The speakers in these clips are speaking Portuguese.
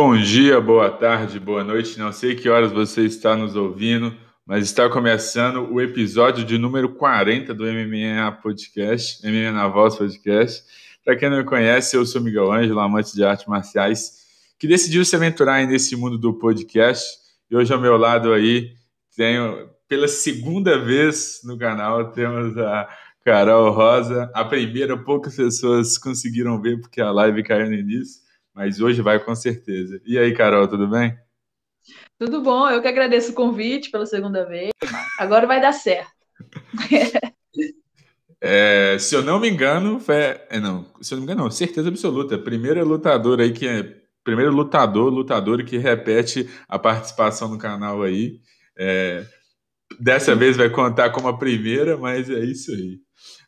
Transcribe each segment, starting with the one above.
Bom dia, boa tarde, boa noite. Não sei que horas você está nos ouvindo, mas está começando o episódio de número 40 do MMA Podcast, MMA na Voz Podcast. Para quem não me conhece, eu sou Miguel Ângelo, amante de artes marciais, que decidiu se aventurar nesse mundo do podcast. E hoje ao meu lado aí tenho, pela segunda vez no canal, temos a Carol Rosa. A primeira, poucas pessoas conseguiram ver porque a live caiu no início mas hoje vai com certeza. E aí, Carol, tudo bem? Tudo bom, eu que agradeço o convite pela segunda vez. Agora vai dar certo. É, se eu não me engano, foi, é, não, se eu não me engano, não, certeza absoluta. Primeira lutadora aí que é primeiro lutador, lutadora que repete a participação no canal aí. É, dessa vez vai contar como a primeira, mas é isso aí.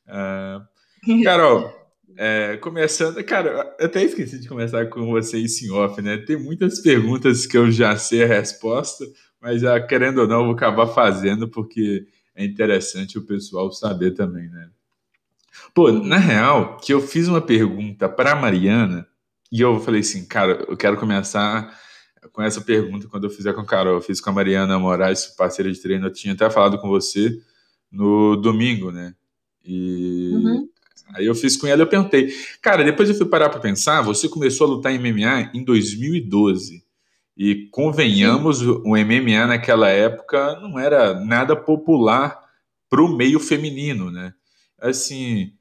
Uh, Carol, é, começando, cara, eu até esqueci de começar com você isso em off, né? Tem muitas perguntas que eu já sei a resposta, mas já, querendo ou não, eu vou acabar fazendo porque é interessante o pessoal saber também, né? Pô, na real, que eu fiz uma pergunta para Mariana e eu falei assim, cara, eu quero começar com essa pergunta quando eu fizer com a Carol. Eu fiz com a Mariana Moraes, parceira de treino, eu tinha até falado com você no domingo, né? E uhum. Aí eu fiz com ela, eu perguntei, cara, depois eu fui parar para pensar, você começou a lutar em MMA em 2012. E convenhamos, o MMA naquela época não era nada popular para o meio feminino, né? Assim,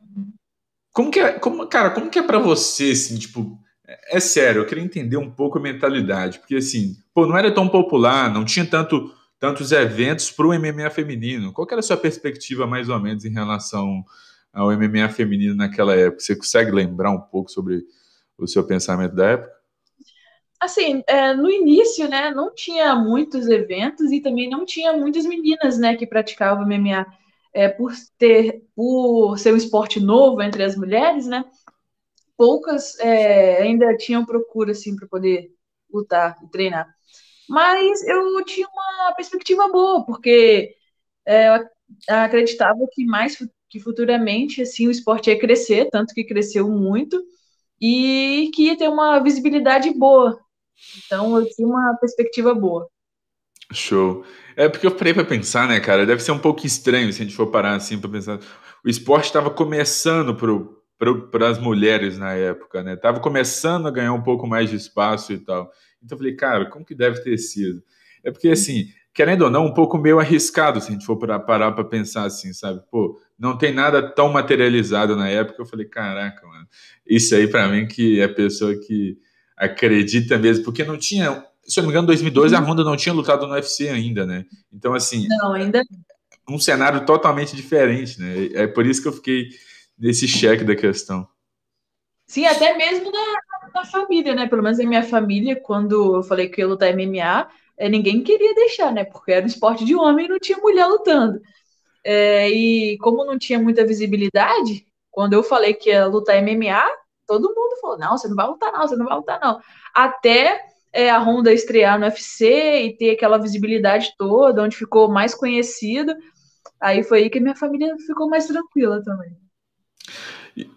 como que é, como, cara, como que é para você, assim, tipo, é, é sério, eu queria entender um pouco a mentalidade, porque assim, pô, não era tão popular, não tinha tanto tantos eventos para o MMA feminino. Qual era a sua perspectiva mais ou menos em relação ao MMA feminino naquela época? Você consegue lembrar um pouco sobre o seu pensamento da época? Assim, é, no início, né, não tinha muitos eventos e também não tinha muitas meninas, né, que praticavam MMA. É, por ter, por ser um esporte novo entre as mulheres, né, poucas é, ainda tinham procura, assim, para poder lutar e treinar. Mas eu tinha uma perspectiva boa, porque é, eu acreditava que mais que futuramente assim o esporte ia crescer, tanto que cresceu muito, e que ia ter uma visibilidade boa. Então eu tinha uma perspectiva boa. Show. É porque eu parei para pensar, né, cara? Deve ser um pouco estranho se a gente for parar assim para pensar. O esporte estava começando para as mulheres na época, né? Tava começando a ganhar um pouco mais de espaço e tal. Então eu falei, cara, como que deve ter sido? É porque assim, querendo ou não, um pouco meio arriscado se a gente for parar para pensar assim, sabe? Pô, não tem nada tão materializado na época. Eu falei, caraca, mano, isso aí para mim que é pessoa que acredita mesmo, porque não tinha, se eu não me engano, em 2012 a Honda não tinha lutado no UFC ainda, né? Então, assim. Não, ainda. Um cenário totalmente diferente, né? É por isso que eu fiquei nesse cheque da questão. Sim, até mesmo na, na família, né? Pelo menos na minha família, quando eu falei que eu ia lutar MMA, ninguém queria deixar, né? Porque era um esporte de homem e não tinha mulher lutando. É, e como não tinha muita visibilidade, quando eu falei que ia lutar MMA, todo mundo falou: não, você não vai lutar, não, você não vai lutar, não. Até é, a Honda estrear no UFC e ter aquela visibilidade toda, onde ficou mais conhecido. Aí foi aí que minha família ficou mais tranquila também.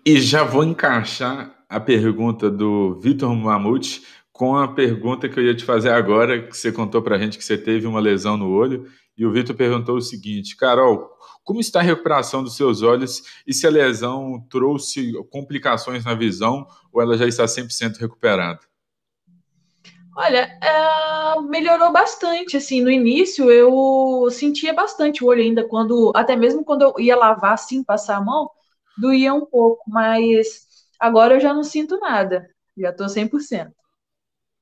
E já vou encaixar a pergunta do Vitor Mamute com a pergunta que eu ia te fazer agora, que você contou para a gente que você teve uma lesão no olho. E o Vitor perguntou o seguinte: Carol, como está a recuperação dos seus olhos e se a lesão trouxe complicações na visão ou ela já está 100% recuperada? Olha, é, melhorou bastante, assim, no início eu sentia bastante o olho ainda, quando, até mesmo quando eu ia lavar, assim, passar a mão, doía um pouco, mas agora eu já não sinto nada, já estou 100%.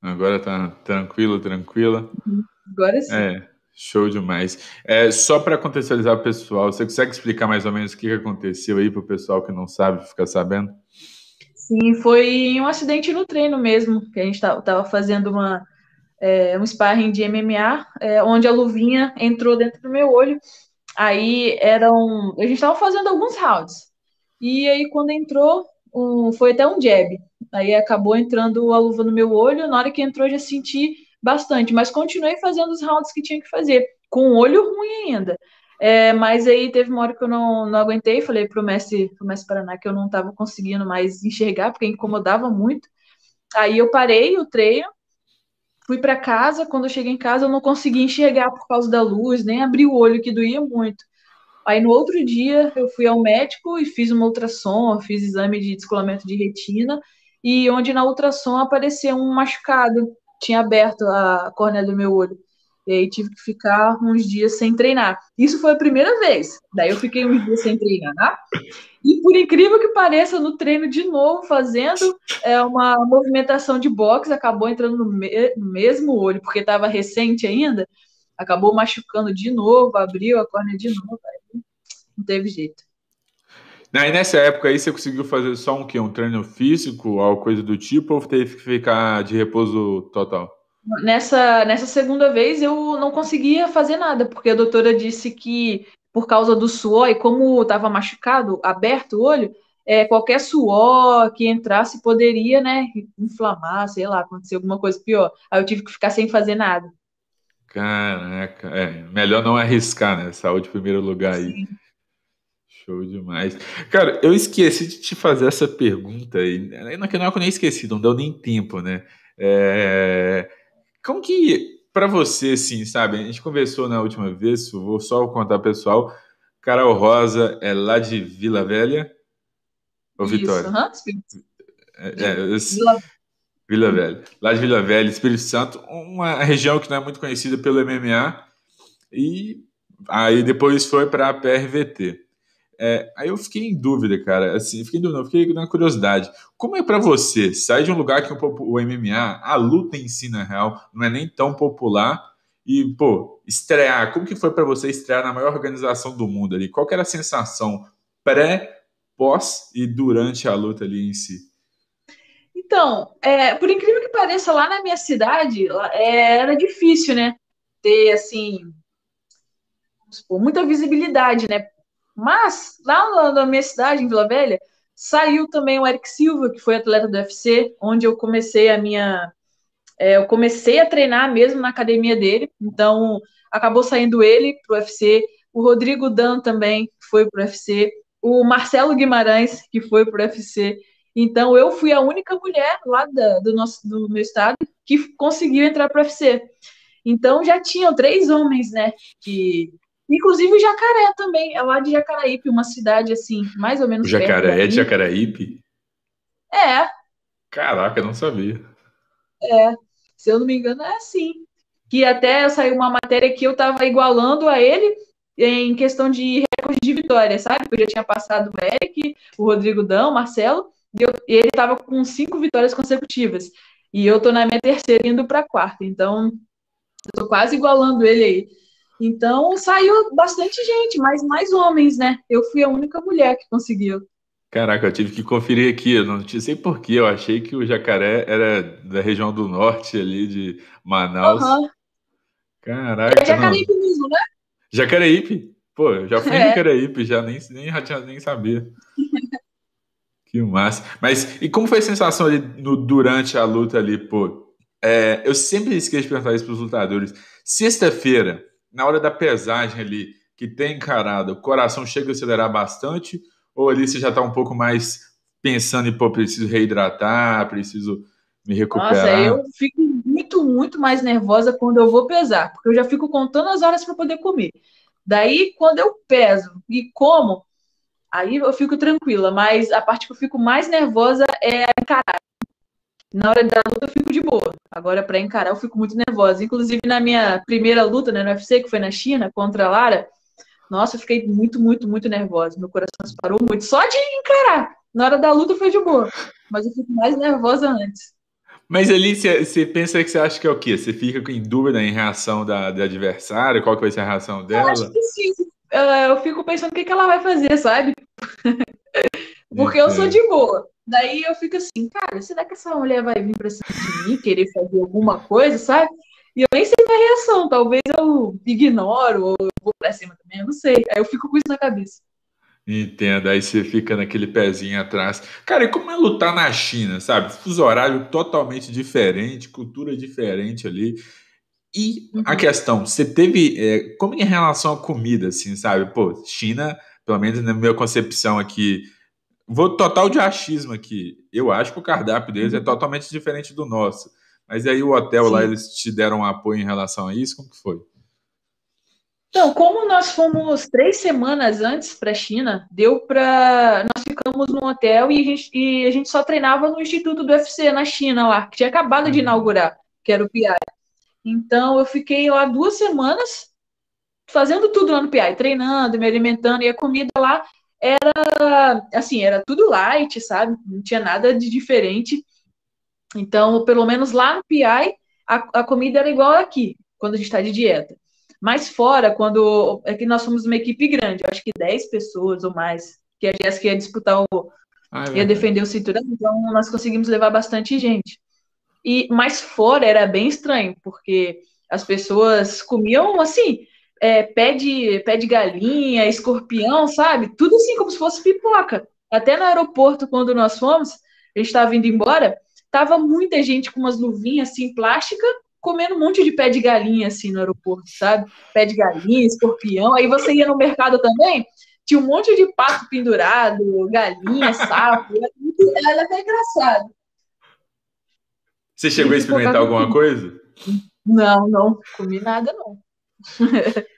Agora tá tranquilo, tranquila? Uhum. Agora sim. É, Show demais. É, só para contextualizar o pessoal, você consegue explicar mais ou menos o que aconteceu aí para o pessoal que não sabe ficar sabendo? Sim, foi um acidente no treino mesmo, que a gente estava fazendo uma, é, um sparring de MMA, é, onde a luvinha entrou dentro do meu olho. Aí eram. A gente estava fazendo alguns rounds. E aí, quando entrou, um, foi até um jab. Aí acabou entrando a luva no meu olho. Na hora que entrou, já senti bastante, mas continuei fazendo os rounds que tinha que fazer, com o olho ruim ainda. É, mas aí teve uma hora que eu não, não aguentei, falei pro mestre, pro mestre Paraná que eu não estava conseguindo mais enxergar, porque incomodava muito. Aí eu parei o treino, fui para casa. Quando eu cheguei em casa, eu não consegui enxergar por causa da luz, nem abrir o olho, que doía muito. Aí no outro dia eu fui ao médico e fiz uma ultrassom, fiz exame de descolamento de retina e onde na ultrassom apareceu um machucado, tinha aberto a córnea do meu olho. E aí tive que ficar uns dias sem treinar. Isso foi a primeira vez. Daí eu fiquei uns dias sem treinar. E por incrível que pareça, no treino de novo, fazendo é, uma movimentação de boxe, acabou entrando no, me no mesmo olho, porque estava recente ainda, acabou machucando de novo, abriu a córnea de novo. Não teve jeito. E nessa época aí você conseguiu fazer só um, um treino físico, alguma coisa do tipo, ou teve que ficar de repouso total? Nessa, nessa segunda vez eu não conseguia fazer nada, porque a doutora disse que por causa do suor e como estava machucado, aberto o olho, é, qualquer suor que entrasse poderia, né, inflamar, sei lá, acontecer alguma coisa pior. Aí eu tive que ficar sem fazer nada. Caraca, é, melhor não arriscar, né? Saúde em primeiro lugar aí. Show demais. Cara, eu esqueci de te fazer essa pergunta aí. Não que não é eu nem esqueci, não deu nem tempo, né? É... Como que, para você, assim, sabe? A gente conversou na última vez, vou só contar pessoal. Carol Rosa é lá de Vila Velha? Ou Isso, Vitória? Uh -huh. é, é, eu... Vila... Vila Velha. Lá de Vila Velha, Espírito Santo, uma região que não é muito conhecida pelo MMA. E aí depois foi para a PRVT. É, aí eu fiquei em dúvida, cara. Assim, fiquei em dúvida, fiquei na curiosidade. Como é para você sair de um lugar que o MMA, a luta em si, na real, não é nem tão popular e, pô, estrear? Como que foi para você estrear na maior organização do mundo ali? Qual era a sensação pré, pós e durante a luta ali em si? Então, é, por incrível que pareça, lá na minha cidade é, era difícil, né? Ter, assim, muita visibilidade, né? Mas, lá na minha cidade, em Vila Velha, saiu também o Eric Silva, que foi atleta do UFC, onde eu comecei a minha. É, eu comecei a treinar mesmo na academia dele, então acabou saindo ele para o UFC, o Rodrigo Dan também foi para o UFC, o Marcelo Guimarães, que foi para o UFC. Então eu fui a única mulher lá da, do, nosso, do meu estado que conseguiu entrar para o UFC. Então já tinham três homens, né, que Inclusive o Jacaré também, é lá de Jacaraípe, uma cidade assim, mais ou menos. O Jacaré é de Jacaraípe? É. Caraca, não sabia. É, se eu não me engano, é assim. Que até saiu uma matéria que eu tava igualando a ele em questão de recorde de vitória, sabe? Eu já tinha passado o Eric, o Rodrigo Dão, o Marcelo, e, eu, e ele tava com cinco vitórias consecutivas. E eu tô na minha terceira indo pra quarta. Então, eu tô quase igualando ele aí. Então saiu bastante gente, mas mais homens, né? Eu fui a única mulher que conseguiu. Caraca, eu tive que conferir aqui, eu não sei porquê, eu achei que o jacaré era da região do norte ali de Manaus. Uhum. Caraca. É Jacareípe mesmo, né? Jacareípe. Pô, eu já fui é. em Jacareípe, já nem, nem, já nem sabia. que massa. Mas e como foi a sensação ali no, durante a luta ali, pô? É, eu sempre esqueço de perguntar isso para os lutadores. Sexta-feira, na hora da pesagem ali, que tem encarado, o coração chega a acelerar bastante? Ou ali você já está um pouco mais pensando em, pô, preciso reidratar, preciso me recuperar? Nossa, eu fico muito, muito mais nervosa quando eu vou pesar, porque eu já fico contando as horas para poder comer. Daí, quando eu peso e como, aí eu fico tranquila, mas a parte que eu fico mais nervosa é encarar. Na hora da luta eu fico de boa. Agora, para encarar, eu fico muito nervosa. Inclusive, na minha primeira luta né, no UFC, que foi na China, contra a Lara, nossa, eu fiquei muito, muito, muito nervosa. Meu coração disparou muito. Só de encarar. Na hora da luta foi de boa. Mas eu fico mais nervosa antes. Mas ali você pensa que você acha que é o quê? Você fica em dúvida em reação da, da adversária? Qual que vai ser a reação dela? Eu acho que sim. Eu fico pensando o que, que ela vai fazer, sabe? Porque eu sou de boa. Daí eu fico assim, cara, será que essa mulher vai vir pra cima de mim, querer fazer alguma coisa, sabe? E eu nem sei a reação, talvez eu ignoro ou eu vou pra cima também, eu não sei. Aí eu fico com isso na cabeça. Entendo, aí você fica naquele pezinho atrás. Cara, e como é lutar na China, sabe? Fuso horário totalmente diferente, cultura diferente ali. E uhum. a questão, você teve. É, como em relação à comida, assim, sabe? Pô, China, pelo menos na minha concepção aqui, Vou total de achismo aqui. Eu acho que o cardápio deles é uhum. totalmente diferente do nosso. Mas aí o hotel Sim. lá, eles te deram apoio em relação a isso? Como que foi? Então, como nós fomos três semanas antes para a China, deu para. Nós ficamos num hotel e a, gente, e a gente só treinava no Instituto do UFC na China lá, que tinha acabado de uhum. inaugurar, que era o PI. Então, eu fiquei lá duas semanas fazendo tudo lá no PI, treinando, me alimentando, e a comida lá era assim, era tudo light, sabe? Não tinha nada de diferente. Então, pelo menos lá no PI, a, a comida era igual aqui, quando a gente está de dieta. Mas fora, quando. É que nós somos uma equipe grande, acho que 10 pessoas ou mais, que a Jéssica ia disputar o. Ah, é ia defender o cinturão, então nós conseguimos levar bastante gente. E mais fora era bem estranho, porque as pessoas comiam assim, é, pé, de, pé de galinha, escorpião, sabe? Tudo assim, como se fosse pipoca. Até no aeroporto, quando nós fomos, a gente estava indo embora, tava muita gente com umas luvinhas assim, plástica, comendo um monte de pé de galinha assim no aeroporto, sabe? Pé de galinha, escorpião. Aí você ia no mercado também, tinha um monte de pato pendurado, galinha, sapo. Era até engraçado. Você chegou a experimentar alguma coisa? Não, não comi nada, não.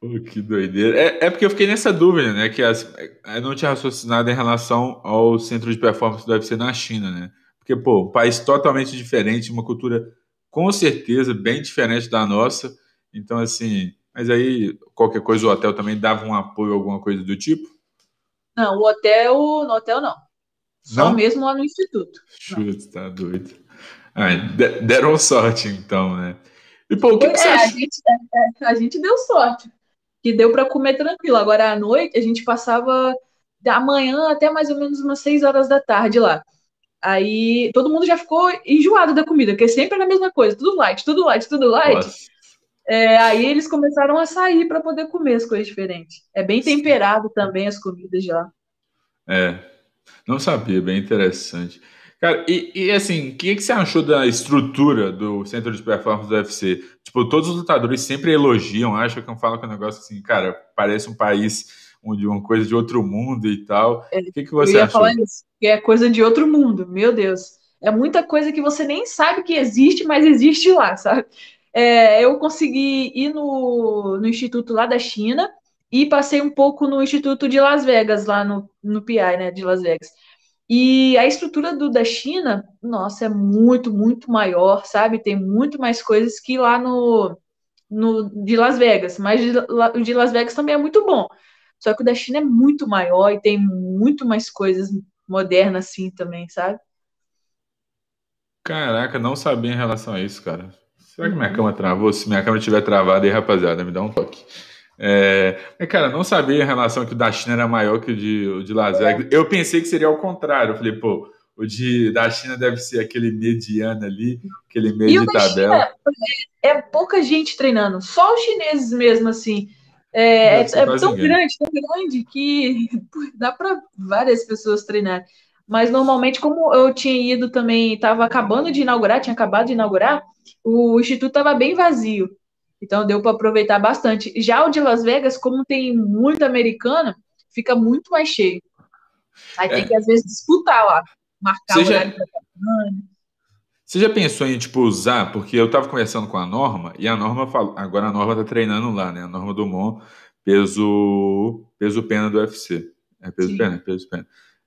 Pô, que doideira. É, é, porque eu fiquei nessa dúvida, né? Que as, eu não tinha raciocinado em relação ao centro de performance do UFC na China, né? Porque, pô, um país totalmente diferente, uma cultura com certeza bem diferente da nossa. Então, assim, mas aí qualquer coisa o hotel também dava um apoio, alguma coisa do tipo? Não, o hotel, no hotel não. Só não? mesmo lá no instituto. Chute, tá doido. Ah, deram sorte, então, né? E, pô, o que, que você é, acha? A gente, é, é, a gente deu sorte, que deu para comer tranquilo. Agora, à noite, a gente passava da manhã até mais ou menos umas 6 horas da tarde lá. Aí todo mundo já ficou enjoado da comida, porque sempre era a mesma coisa, tudo light, tudo light, tudo light. É, aí eles começaram a sair para poder comer as coisas diferentes. É bem temperado também as comidas já. É, não sabia, bem interessante. Cara, e, e assim, o que, que você achou da estrutura do centro de performance do UFC? Tipo, todos os lutadores sempre elogiam, acham que eu falo com um negócio assim, cara, parece um país de uma coisa de outro mundo e tal. É, o que, que você eu ia achou? Falar isso, que é coisa de outro mundo, meu Deus. É muita coisa que você nem sabe que existe, mas existe lá, sabe? É, eu consegui ir no, no instituto lá da China e passei um pouco no instituto de Las Vegas, lá no, no PI, né, de Las Vegas. E a estrutura do da China, nossa, é muito, muito maior, sabe? Tem muito mais coisas que lá no, no de Las Vegas. Mas o de Las Vegas também é muito bom. Só que o da China é muito maior e tem muito mais coisas modernas assim também, sabe? Caraca, não sabia em relação a isso, cara. Será que minha uhum. câmera travou? Se minha câmera estiver travada aí, rapaziada, me dá um toque. É, cara, não sabia em relação que o da China era maior que o de, o de Las Vegas. Eu pensei que seria ao contrário. Eu falei, pô, o de, da China deve ser aquele mediano ali, aquele meio e de tabela. É, é pouca gente treinando, só os chineses mesmo, assim. É, é, é tão grande, tão grande que dá para várias pessoas treinar. Mas normalmente, como eu tinha ido também, estava acabando de inaugurar, tinha acabado de inaugurar, o instituto estava bem vazio. Então deu para aproveitar bastante. Já o de Las Vegas, como tem muito americano, fica muito mais cheio. Aí é. tem que, às vezes, disputar lá, marcar Você o horário já... Você já pensou em, tipo, usar? Porque eu tava conversando com a Norma, e a Norma falou, agora a Norma tá treinando lá, né? A Norma do Mon, peso, peso pena do UFC. É peso Sim. pena, peso pena.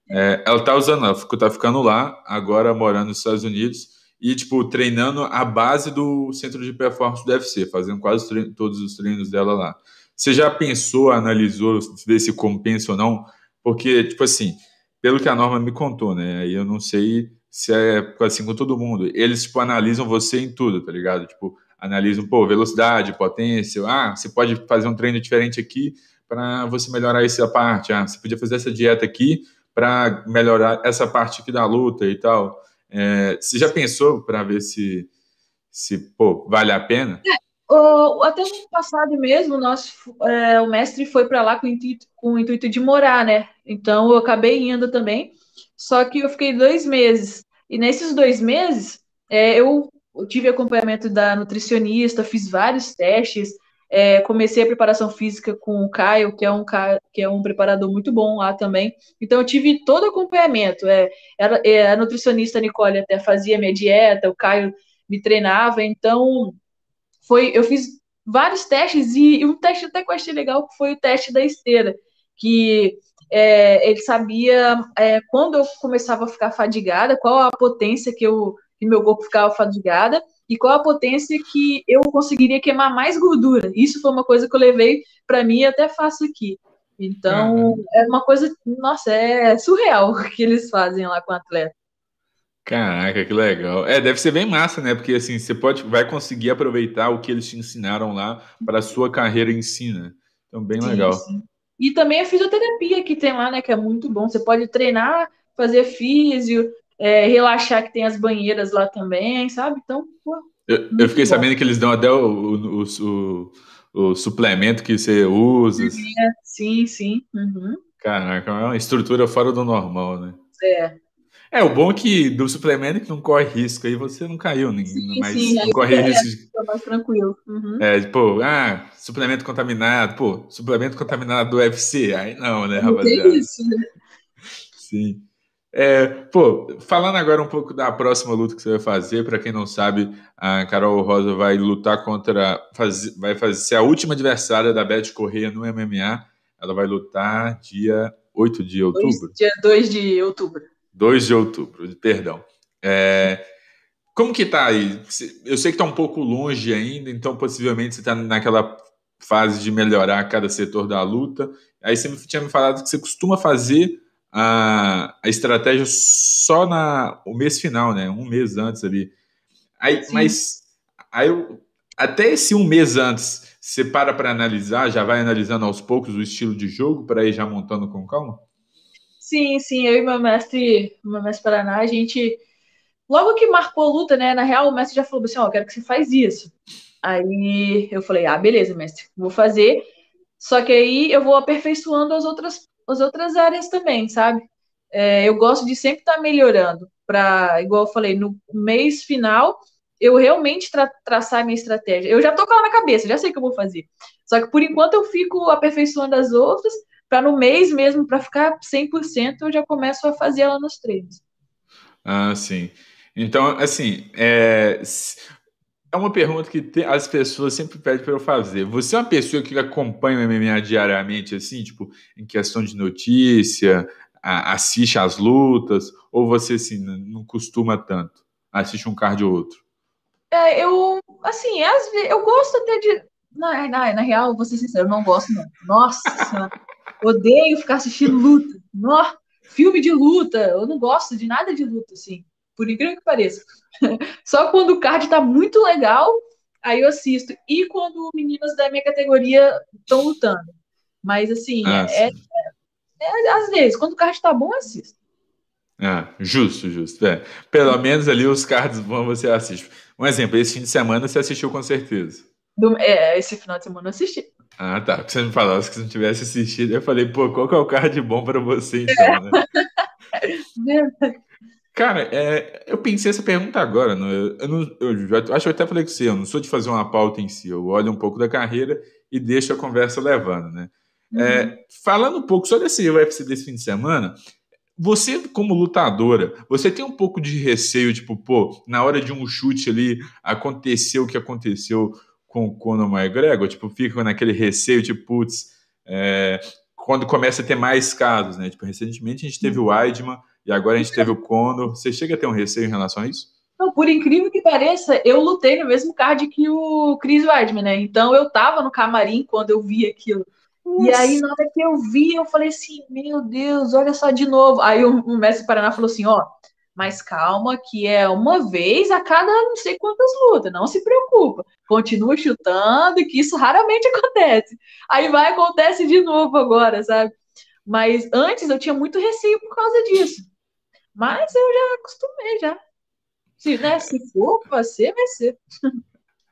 É, ela tá usando, ela tá ficando lá, agora morando nos Estados Unidos, e, tipo, treinando a base do centro de performance do UFC, fazendo quase todos os treinos dela lá. Você já pensou, analisou, ver se compensa ou não? Porque, tipo assim, pelo que a Norma me contou, né? Aí eu não sei se é assim com todo mundo. Eles, tipo, analisam você em tudo, tá ligado? Tipo, analisam, pô, velocidade, potência. Ah, você pode fazer um treino diferente aqui para você melhorar essa parte. Ah, você podia fazer essa dieta aqui para melhorar essa parte aqui da luta e tal. É, você já pensou para ver se, se pô, vale a pena? É, o, até ano passado mesmo, nosso, é, o mestre foi para lá com o, intuito, com o intuito de morar, né? Então eu acabei indo também. Só que eu fiquei dois meses. E nesses dois meses, é, eu tive acompanhamento da nutricionista, fiz vários testes, é, comecei a preparação física com o Caio, que é um que é um preparador muito bom lá também. Então eu tive todo acompanhamento. É, ela, é, a nutricionista Nicole até fazia minha dieta, o Caio me treinava, então foi, eu fiz vários testes e, e um teste até que eu achei legal foi o teste da esteira, que é, ele sabia é, quando eu começava a ficar fadigada, qual a potência que, eu, que meu corpo ficava fadigada e qual a potência que eu conseguiria queimar mais gordura. Isso foi uma coisa que eu levei para mim e até faço aqui. Então, uhum. é uma coisa, nossa, é surreal o que eles fazem lá com o atleta. Caraca, que legal. É, deve ser bem massa, né? Porque assim, você pode, vai conseguir aproveitar o que eles te ensinaram lá para a sua carreira em si, né? Então, bem sim, legal. Sim. E também a fisioterapia que tem lá, né? Que é muito bom. Você pode treinar, fazer físio, é, relaxar, que tem as banheiras lá também, sabe? Então, pô, eu, eu, fiquei bom. sabendo que eles dão até o, o, o, o, suplemento que você usa. Sim, sim. Uhum. Caraca, é uma estrutura fora do normal, né? É. É, o bom é que do suplemento que não corre risco, aí você não caiu, sim, mas sim, não corre é, risco. De... mais tranquilo. Uhum. É, pô, ah, suplemento contaminado, pô, suplemento contaminado do UFC, aí não, né, rapaziada? Isso, né? Sim. É, pô, falando agora um pouco da próxima luta que você vai fazer, para quem não sabe, a Carol Rosa vai lutar contra, faz, vai fazer ser a última adversária da Beth Correia no MMA. Ela vai lutar dia 8 de outubro. Dois, dia 2 de outubro. 2 de outubro, perdão. É, como que tá aí? Eu sei que tá um pouco longe ainda, então possivelmente você tá naquela fase de melhorar cada setor da luta. Aí você tinha me falado que você costuma fazer a, a estratégia só na o mês final, né? Um mês antes ali. Aí, mas aí eu, até esse um mês antes, você para para analisar, já vai analisando aos poucos o estilo de jogo para ir já montando com calma? Sim, sim, eu e meu mestre, meu mestre Paraná, a gente. Logo que marcou a luta, né? Na real, o mestre já falou assim: Ó, oh, quero que você faz isso. Aí eu falei: Ah, beleza, mestre, vou fazer. Só que aí eu vou aperfeiçoando as outras, as outras áreas também, sabe? É, eu gosto de sempre estar tá melhorando. Para, igual eu falei, no mês final, eu realmente tra traçar minha estratégia. Eu já tô com ela na cabeça, já sei o que eu vou fazer. Só que por enquanto eu fico aperfeiçoando as outras para no mês mesmo, para ficar 100%, eu já começo a fazer ela nos treinos. Ah, sim. Então, assim, é, é uma pergunta que te, as pessoas sempre pedem para eu fazer. Você é uma pessoa que acompanha o MMA diariamente, assim, tipo, em questão de notícia, a, assiste às lutas, ou você, assim, não costuma tanto? Assiste um card ou outro? É, eu, assim, eu gosto até de. Na, na, na real, vou ser sincero, eu não gosto, não. Nossa Odeio ficar assistindo luta. Nossa, filme de luta. Eu não gosto de nada de luta, assim. Por incrível que pareça. Só quando o card tá muito legal, aí eu assisto. E quando meninas da minha categoria estão lutando. Mas, assim, ah, é, é, é, às vezes, quando o card tá bom, eu assisto. Ah, justo, justo. É. Pelo menos ali os cards bons você assiste. Um exemplo, esse fim de semana você assistiu com certeza. Do, é, esse final de semana eu assisti. Ah, tá. Porque você me falasse que você não tivesse assistido, eu falei, pô, qual que é o card bom para você, então, é. né? Cara, é, eu pensei essa pergunta agora. Né? Eu, eu, não, eu, acho que eu até falei com você, eu não sou de fazer uma pauta em si, eu olho um pouco da carreira e deixo a conversa levando, né? Uhum. É, falando um pouco só desse UFC desse fim de semana, você, como lutadora, você tem um pouco de receio, tipo, pô, na hora de um chute ali, aconteceu o que aconteceu com o Conor McGregor, tipo, fica naquele receio, tipo, putz, é, quando começa a ter mais casos, né? Tipo, recentemente a gente teve o uhum. Weidman e agora a gente teve o Conor. Você chega a ter um receio em relação a isso? Não, por incrível que pareça, eu lutei no mesmo card que o Chris Weidman, né? Então eu tava no camarim quando eu vi aquilo. Nossa. E aí, na hora que eu vi, eu falei assim, meu Deus, olha só de novo. Aí o, o mestre Paraná falou assim, ó, mas calma, que é uma vez a cada não sei quantas lutas, não se preocupa. Continua chutando, que isso raramente acontece. Aí vai, acontece de novo agora, sabe? Mas antes eu tinha muito receio por causa disso. Mas eu já acostumei já. Se, né, se for pra ser, vai ser.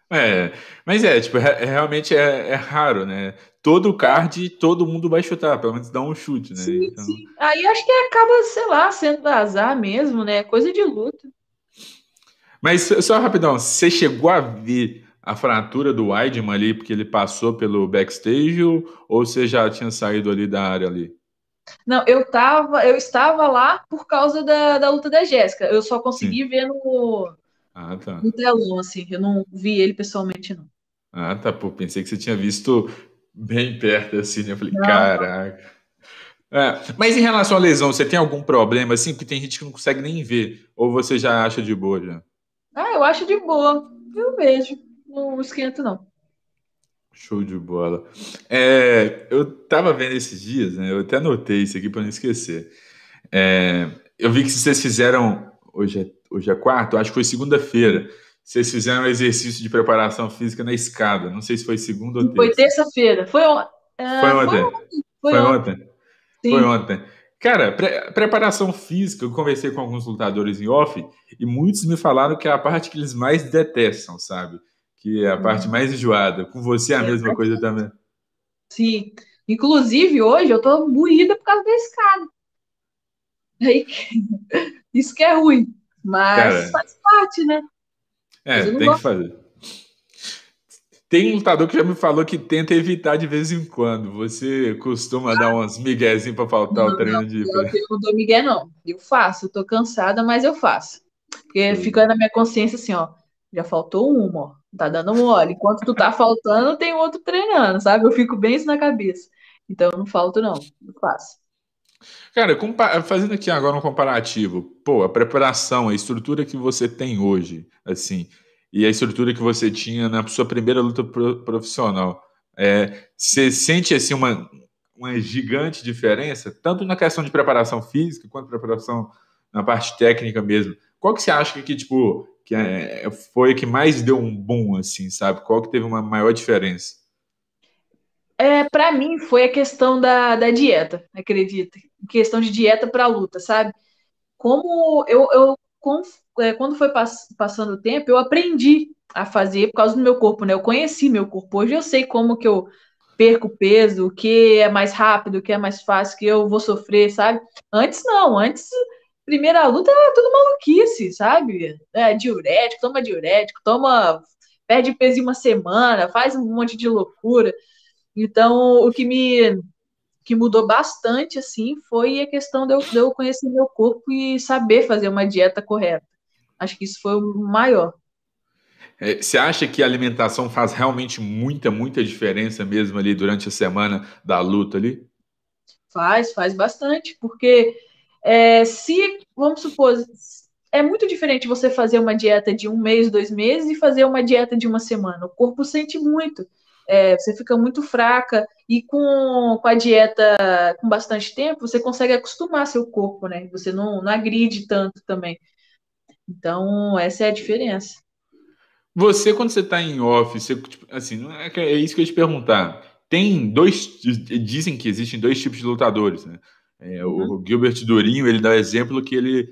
É, mas é, tipo, é, realmente é, é, raro, né? Todo card, todo mundo vai chutar, pelo menos dá um chute, né? Sim, então... sim. Aí acho que acaba, sei lá, sendo azar mesmo, né? Coisa de luta. Mas só rapidão, você chegou a ver a fratura do Weidman ali, porque ele passou pelo backstage, ou você já tinha saído ali da área ali? Não, eu tava, eu estava lá por causa da, da luta da Jéssica. Eu só consegui Sim. ver no, Ah, tá. No telão, assim. Eu não vi ele pessoalmente, não. Ah, tá. Pô, pensei que você tinha visto bem perto, assim, né? Eu falei, não. caraca. É, mas em relação à lesão, você tem algum problema, assim? Porque tem gente que não consegue nem ver. Ou você já acha de boa, já? Ah, eu acho de boa. Eu vejo. Não esquento, não. Show de bola. É, eu tava vendo esses dias, né? Eu até anotei isso aqui para não esquecer. É, eu vi que vocês fizeram hoje é, hoje é quarto, acho que foi segunda-feira. Vocês fizeram um exercício de preparação física na escada. Não sei se foi segunda ou terça. Foi terça-feira. Foi, uh, foi, ontem. Foi ontem. Foi, foi ontem. ontem. Foi ontem. Cara, pre preparação física, eu conversei com alguns lutadores em off e muitos me falaram que é a parte que eles mais detestam, sabe? Que é a parte hum. mais enjoada. Com você é a é mesma coisa também. Sim. Inclusive, hoje eu tô moída por causa da escada. Isso que é ruim, mas Cara, faz parte, né? É, tem que fazer. Tem um lutador que já me falou que tenta evitar de vez em quando. Você costuma ah, dar umas miguezinhos para faltar não, o treino não, de. Eu, eu não dou migué, não. Eu faço, eu tô cansada, mas eu faço. Porque Sim. fica na minha consciência assim, ó. Já faltou uma, ó. Tá dando mole. Enquanto tu tá faltando, tem outro treinando, sabe? Eu fico bem isso na cabeça. Então eu não falto, não. Eu faço. Cara, fazendo aqui agora um comparativo, pô, a preparação, a estrutura que você tem hoje, assim, e a estrutura que você tinha na sua primeira luta profissional, é, você sente assim uma, uma gigante diferença, tanto na questão de preparação física quanto preparação na parte técnica mesmo. Qual que você acha que tipo que é, foi a que mais deu um boom assim, sabe? Qual que teve uma maior diferença? É, para mim foi a questão da, da dieta, acredita? Questão de dieta para luta, sabe? Como eu, eu com, é, quando foi pass, passando o tempo, eu aprendi a fazer por causa do meu corpo, né? Eu conheci meu corpo. Hoje eu sei como que eu perco peso, o que é mais rápido, o que é mais fácil, que eu vou sofrer, sabe? Antes não, antes primeira luta era tudo maluquice, sabe? É, diurético, toma diurético, toma perde peso em uma semana, faz um monte de loucura. Então, o que me que mudou bastante assim foi a questão de eu, de eu conhecer meu corpo e saber fazer uma dieta correta. Acho que isso foi o maior. É, você acha que a alimentação faz realmente muita, muita diferença mesmo ali durante a semana da luta ali? Faz, faz bastante, porque é, se, vamos supor, é muito diferente você fazer uma dieta de um mês, dois meses e fazer uma dieta de uma semana. O corpo sente muito é, você fica muito fraca, e com, com a dieta com bastante tempo, você consegue acostumar seu corpo, né? Você não, não agride tanto também. Então, essa é a diferença. Você, quando você está em off, você, tipo, assim, é, é isso que eu ia te perguntar. Tem dois, dizem que existem dois tipos de lutadores, né? É, uhum. O Gilbert Durinho, ele dá exemplo que ele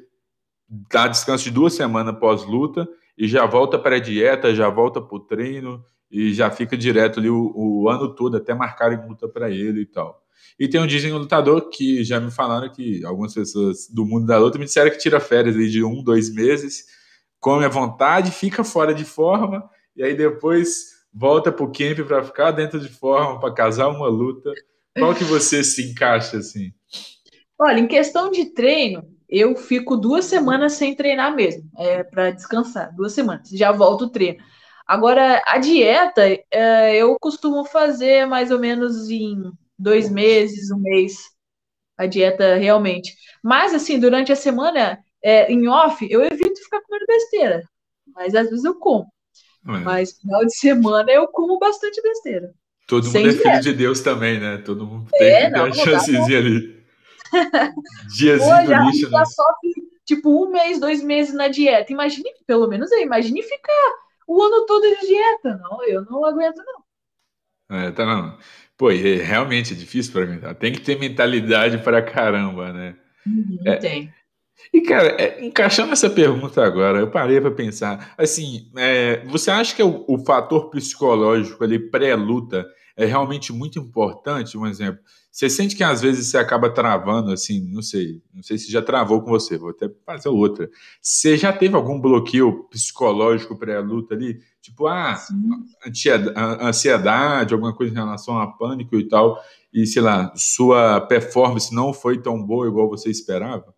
dá descanso de duas semanas pós-luta e já volta para a dieta, já volta para o treino, e já fica direto ali o, o ano todo até marcarem luta para ele e tal. E tem um dizem lutador que já me falaram que algumas pessoas do mundo da luta me disseram que tira férias aí de um, dois meses, come à vontade, fica fora de forma e aí depois volta pro camp para ficar dentro de forma para casar uma luta. Qual que você se encaixa assim? Olha, em questão de treino, eu fico duas semanas sem treinar mesmo, é para descansar, duas semanas. Já volto o treino. Agora, a dieta, é, eu costumo fazer mais ou menos em dois meses, um mês, a dieta realmente. Mas, assim, durante a semana, é, em off, eu evito ficar comendo besteira. Mas às vezes eu como. É. Mas final de semana eu como bastante besteira. Todo mundo é filho de Deus também, né? Todo mundo tem é, que ter uma chancezinha ali. Diazinho Hoje, do lixo, né? Sofre, tipo, um mês, dois meses na dieta. Imagine, pelo menos aí, imagine ficar o ano todo de dieta. Não, eu não aguento, não. É, tá não. Pô, e realmente é difícil para mim. Tem que ter mentalidade para caramba, né? Uhum, é, tem. E, cara, é, encaixando essa pergunta agora, eu parei para pensar. Assim, é, você acha que é o, o fator psicológico ali pré-luta é realmente muito importante? Um exemplo, você sente que às vezes você acaba travando, assim, não sei, não sei se já travou com você, vou até fazer outra. Você já teve algum bloqueio psicológico pré-luta ali? Tipo, ah, ansiedade, alguma coisa em relação a pânico e tal, e sei lá, sua performance não foi tão boa igual você esperava?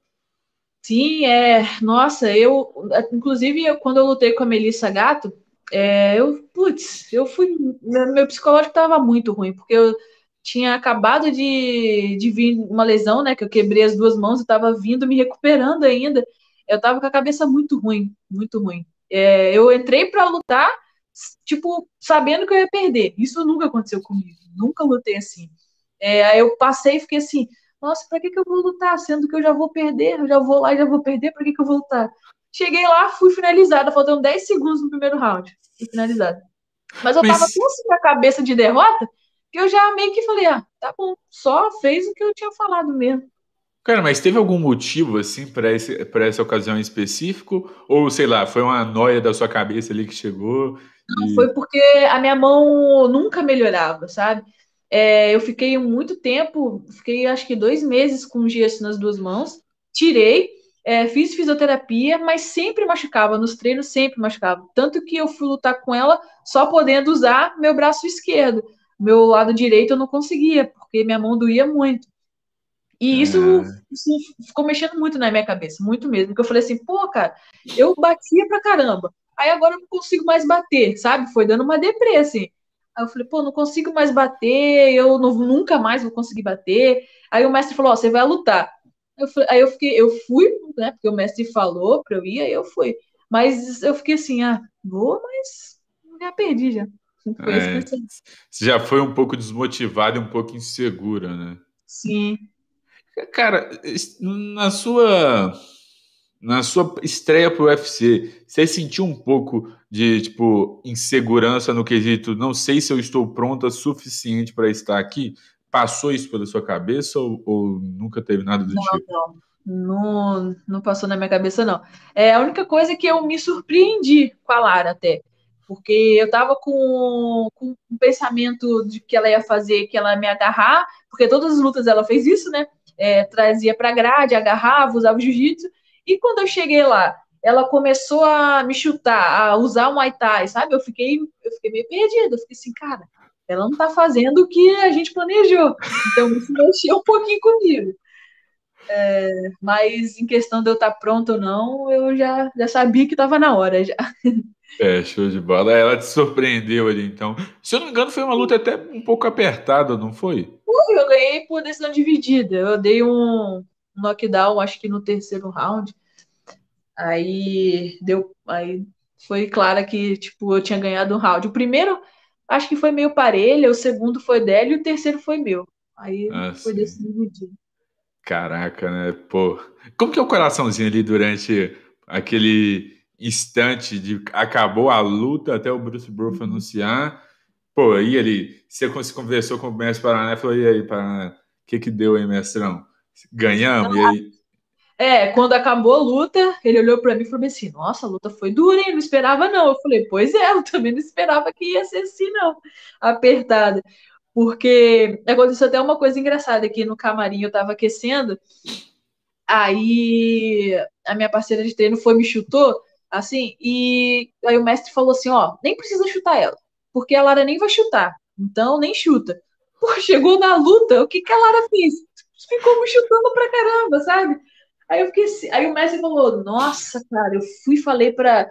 Sim, é. Nossa, eu. Inclusive, eu, quando eu lutei com a Melissa Gato, é, eu. Putz, eu fui. Meu psicológico estava muito ruim, porque eu tinha acabado de, de vir uma lesão, né? Que eu quebrei as duas mãos, eu estava vindo, me recuperando ainda. Eu estava com a cabeça muito ruim, muito ruim. É, eu entrei para lutar, tipo, sabendo que eu ia perder. Isso nunca aconteceu comigo. Nunca lutei assim. É, aí eu passei e fiquei assim, nossa, para que, que eu vou lutar? Sendo que eu já vou perder, eu já vou lá e já vou perder, para que, que eu vou lutar? Cheguei lá, fui finalizada, faltando 10 segundos no primeiro round. Fui finalizada. Mas eu Mas... tava tão assim a cabeça de derrota que eu já meio que falei, ah, tá bom, só fez o que eu tinha falado mesmo. Cara, mas teve algum motivo, assim, para essa ocasião em específico? Ou, sei lá, foi uma noia da sua cabeça ali que chegou? Não, e... foi porque a minha mão nunca melhorava, sabe? É, eu fiquei muito tempo, fiquei acho que dois meses com gesso nas duas mãos, tirei, é, fiz fisioterapia, mas sempre machucava, nos treinos sempre machucava. Tanto que eu fui lutar com ela só podendo usar meu braço esquerdo. Meu lado direito eu não conseguia, porque minha mão doía muito. E isso, é. isso, ficou mexendo muito na minha cabeça, muito mesmo. Porque eu falei assim, pô, cara, eu batia pra caramba. Aí agora eu não consigo mais bater, sabe? Foi dando uma deprê, assim. Aí eu falei, pô, não consigo mais bater, eu não, nunca mais vou conseguir bater. Aí o mestre falou, ó, você vai lutar. Eu aí eu fiquei, eu fui, né? Porque o mestre falou pra eu ir, aí eu fui. Mas eu fiquei assim, ah, vou, mas já perdi já. É, você já foi um pouco desmotivada e um pouco insegura, né? Sim. Cara, na sua na sua estreia pro UFC, você sentiu um pouco de tipo insegurança no quesito, não sei se eu estou pronta suficiente para estar aqui? Passou isso pela sua cabeça ou, ou nunca teve nada do não, tipo? Não, não, não passou na minha cabeça não. É a única coisa que eu me surpreendi com a Lara até, porque eu tava com, com um pensamento de que ela ia fazer, que ela ia me agarrar, porque todas as lutas ela fez isso, né? É, trazia para grade, agarrava, usava jiu-jitsu. E quando eu cheguei lá, ela começou a me chutar, a usar o Muay Thai, sabe? Eu fiquei, eu fiquei meio perdida. Eu fiquei assim, cara, ela não tá fazendo o que a gente planejou. Então isso mexeu um pouquinho comigo. É, mas em questão de eu estar tá pronta ou não, eu já, já sabia que estava na hora já. É, show de bola. Ela te surpreendeu ali, então. Se eu não me engano, foi uma luta até um pouco apertada, não foi? Eu ganhei por decisão dividida. Eu dei um knockdown, acho que no terceiro round. Aí deu. Aí foi claro que, tipo, eu tinha ganhado um round. O primeiro, acho que foi meio parelho, o segundo foi dela e o terceiro foi meu. Aí ah, foi decisão dividida. Caraca, né? Pô. Como que é o coraçãozinho ali durante aquele instante de acabou a luta até o Bruce Bruff uhum. anunciar. Pô, aí ele, você conversou com o mestre Paraná e falou: e aí, Paraná, o que que deu aí, mestrão? Ganhamos? e aí? É, quando acabou a luta, ele olhou para mim e falou assim: Nossa, a luta foi dura, hein? Não esperava, não. Eu falei: Pois é, eu também não esperava que ia ser assim, não. Apertada. Porque aconteceu até uma coisa engraçada aqui no camarim, eu tava aquecendo. Aí a minha parceira de treino foi me chutou Assim, e aí o mestre falou assim: ó, nem precisa chutar ela, porque a Lara nem vai chutar, então nem chuta. Pô, chegou na luta, o que, que a Lara fez? Ficou me chutando pra caramba, sabe? Aí eu fiquei assim, aí o mestre falou: Nossa, cara, eu fui e falei pra,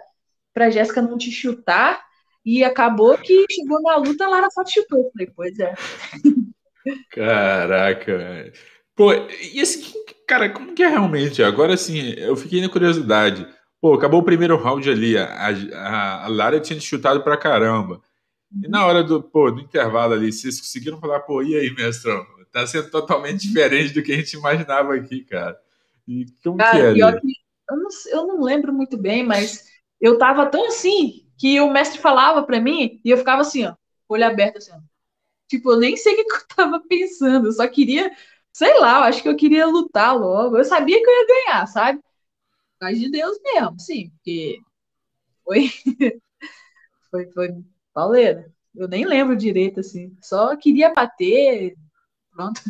pra Jéssica não te chutar, e acabou que chegou na luta, a Lara só te chutou. Eu falei, pois é. Caraca, Pô, e assim, cara, como que é realmente? Agora sim, eu fiquei na curiosidade. Pô, acabou o primeiro round ali, a, a, a Lara tinha chutado pra caramba. E na hora do, pô, do intervalo ali, vocês conseguiram falar, pô, e aí, mestrão? Tá sendo totalmente diferente do que a gente imaginava aqui, cara. E como cara, que é? Pior que, eu, não, eu não lembro muito bem, mas eu tava tão assim que o mestre falava pra mim e eu ficava assim, ó, olho aberto assim, ó. Tipo, eu nem sei o que eu tava pensando, eu só queria, sei lá, eu acho que eu queria lutar logo. Eu sabia que eu ia ganhar, sabe? causa de Deus mesmo, sim, porque foi, foi, foi pauleira. Eu nem lembro direito, assim, só queria bater, pronto.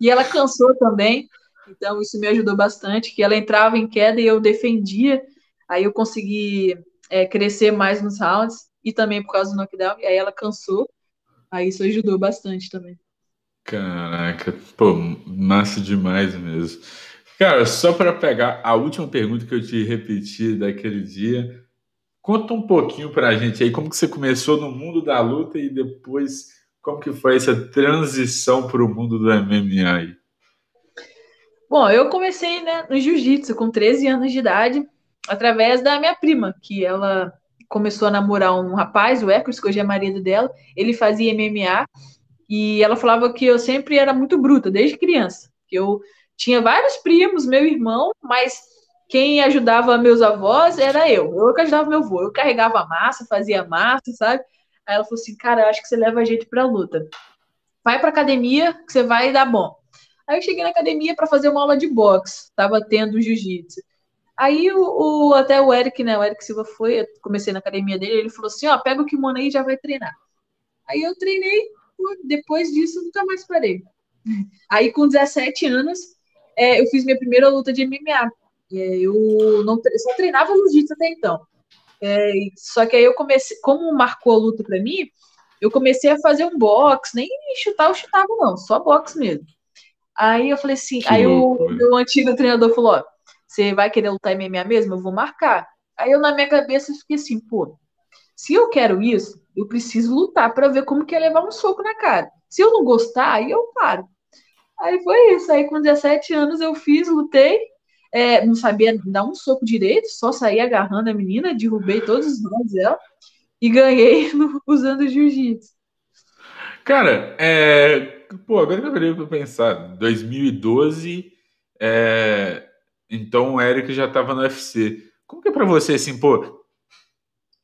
E ela cansou também, então isso me ajudou bastante, que ela entrava em queda e eu defendia, aí eu consegui é, crescer mais nos rounds, e também por causa do knockdown, e aí ela cansou, aí isso ajudou bastante também. Caraca, pô, massa demais mesmo. Cara, só para pegar a última pergunta que eu te repeti daquele dia, conta um pouquinho para a gente aí como que você começou no mundo da luta e depois como que foi essa transição para o mundo do MMA aí. Bom, eu comecei né, no jiu-jitsu com 13 anos de idade, através da minha prima, que ela começou a namorar um rapaz, o Ecos, que hoje é marido dela. Ele fazia MMA e ela falava que eu sempre era muito bruta, desde criança. Eu tinha vários primos, meu irmão, mas quem ajudava meus avós era eu. Eu que ajudava meu avô. Eu carregava massa, fazia massa, sabe? Aí ela falou assim: Cara, acho que você leva a gente pra luta. Vai pra academia que você vai dar bom. Aí eu cheguei na academia para fazer uma aula de boxe, tava tendo jiu-jitsu. Aí o, o, até o Eric, né? O Eric Silva foi, eu comecei na academia dele, ele falou assim: ó, pega o kimono aí e já vai treinar. Aí eu treinei, depois disso nunca mais parei. Aí com 17 anos, é, eu fiz minha primeira luta de MMA. É, eu não só treinava jiu-jitsu até então. É, só que aí eu comecei, como marcou a luta para mim, eu comecei a fazer um box, nem chutar eu chutava não, só box mesmo. Aí eu falei assim, que aí o meu antigo treinador falou, ó, você vai querer lutar MMA mesmo? Eu vou marcar. Aí eu na minha cabeça fiquei assim, pô, se eu quero isso, eu preciso lutar para ver como que é levar um soco na cara. Se eu não gostar, aí eu paro. Aí foi isso. Aí com 17 anos eu fiz, lutei. É, não sabia dar um soco direito, só saí agarrando a menina, derrubei todos os nomes dela e ganhei no, usando jiu-jitsu. Cara, é, pô, agora que eu parei pra pensar, 2012, é, então o Eric já tava no UFC. Como que é pra você, assim, pô,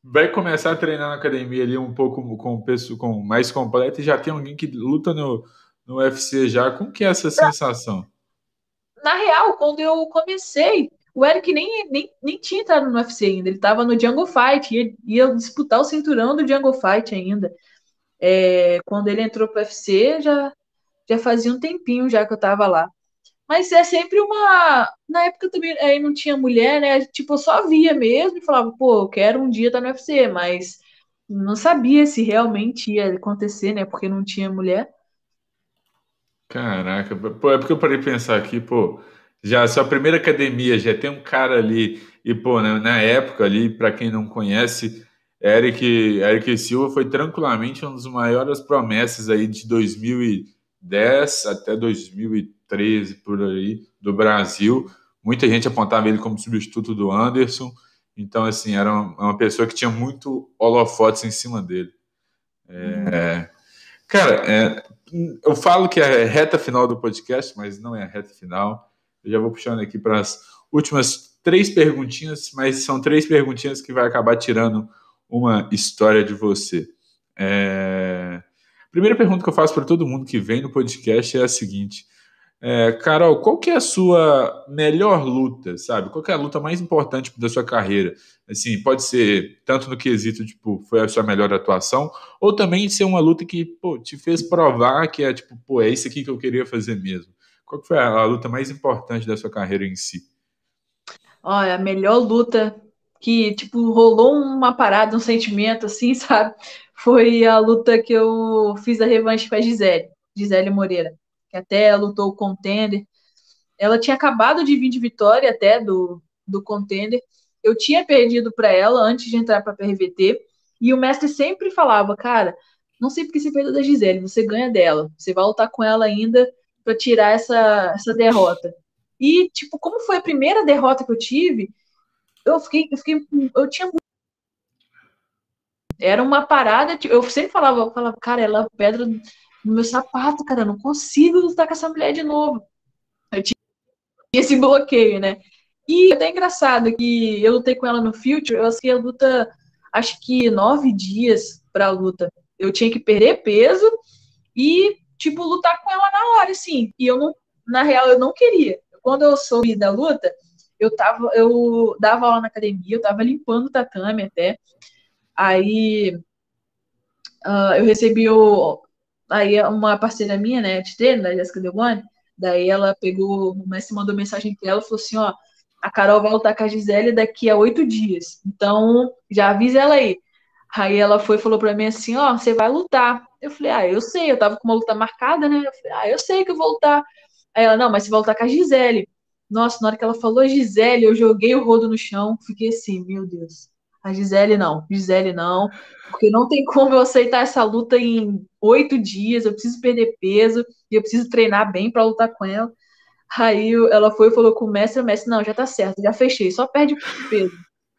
vai começar a treinar na academia ali um pouco com, com, com mais completo e já tem alguém que luta no, no UFC já. Como que é essa sensação? Na real, quando eu comecei, o Eric nem, nem, nem tinha entrado no UFC ainda. Ele estava no Jungle Fight, ia, ia disputar o cinturão do Jungle Fight ainda. É, quando ele entrou para o UFC, já, já fazia um tempinho já que eu estava lá. Mas é sempre uma. Na época também aí não tinha mulher, né? Tipo, eu só via mesmo e falava, pô, eu quero um dia estar no UFC, mas não sabia se realmente ia acontecer, né? Porque não tinha mulher. Caraca, pô, é porque eu parei de pensar aqui, pô, já sua primeira academia já tem um cara ali, e pô, na, na época ali, para quem não conhece, Eric, Eric Silva foi tranquilamente uma das maiores promessas aí de 2010 até 2013, por aí, do Brasil. Muita gente apontava ele como substituto do Anderson, então, assim, era uma, pessoa que tinha muito holofotes em cima dele. É, cara, é, eu falo que é a reta final do podcast, mas não é a reta final. Eu já vou puxando aqui para as últimas três perguntinhas, mas são três perguntinhas que vai acabar tirando uma história de você. É... Primeira pergunta que eu faço para todo mundo que vem no podcast é a seguinte: é, Carol, qual que é a sua melhor luta, sabe? Qual que é a luta mais importante da sua carreira? Assim, pode ser tanto no quesito, tipo, foi a sua melhor atuação, ou também ser uma luta que, pô, te fez provar que é, tipo, pô, é isso aqui que eu queria fazer mesmo. Qual que foi a, a luta mais importante da sua carreira em si? Olha, a melhor luta que, tipo, rolou uma parada, um sentimento, assim, sabe? Foi a luta que eu fiz a revanche com a Gisele, Gisele Moreira que até lutou o contender. Ela tinha acabado de vir de vitória até do, do contender. Eu tinha perdido para ela antes de entrar para a PRVT. E o mestre sempre falava, cara, não sei porque você perdeu da Gisele, você ganha dela. Você vai lutar com ela ainda para tirar essa, essa derrota. E, tipo, como foi a primeira derrota que eu tive, eu fiquei, eu fiquei, eu tinha era uma parada, eu sempre falava, eu falava, cara, ela é pedra no meu sapato, cara, eu não consigo lutar com essa mulher de novo. Eu tinha esse bloqueio, né? E até engraçado que eu lutei com ela no Future, eu assisti a luta, acho que nove dias pra luta. Eu tinha que perder peso e, tipo, lutar com ela na hora, assim. E eu não, na real, eu não queria. Quando eu soube da luta, eu tava, eu dava aula na academia, eu tava limpando o tatame até. Aí uh, eu recebi o, Aí uma parceira minha, né, de treino, da Jéssica Delboni, daí ela pegou, o mestre mandou mensagem para ela falou assim, ó, a Carol vai lutar com a Gisele daqui a oito dias, então já avisa ela aí. Aí ela foi falou para mim assim, ó, você vai lutar. Eu falei, ah, eu sei, eu tava com uma luta marcada, né? Eu falei, ah, eu sei que eu vou lutar. Aí ela, não, mas você vai lutar com a Gisele. Nossa, na hora que ela falou Gisele, eu joguei o rodo no chão, fiquei assim, meu Deus. A Gisele não, Gisele não, porque não tem como eu aceitar essa luta em oito dias, eu preciso perder peso e eu preciso treinar bem para lutar com ela. Aí ela foi e falou com o mestre, o mestre, não, já tá certo, já fechei, só perde peso.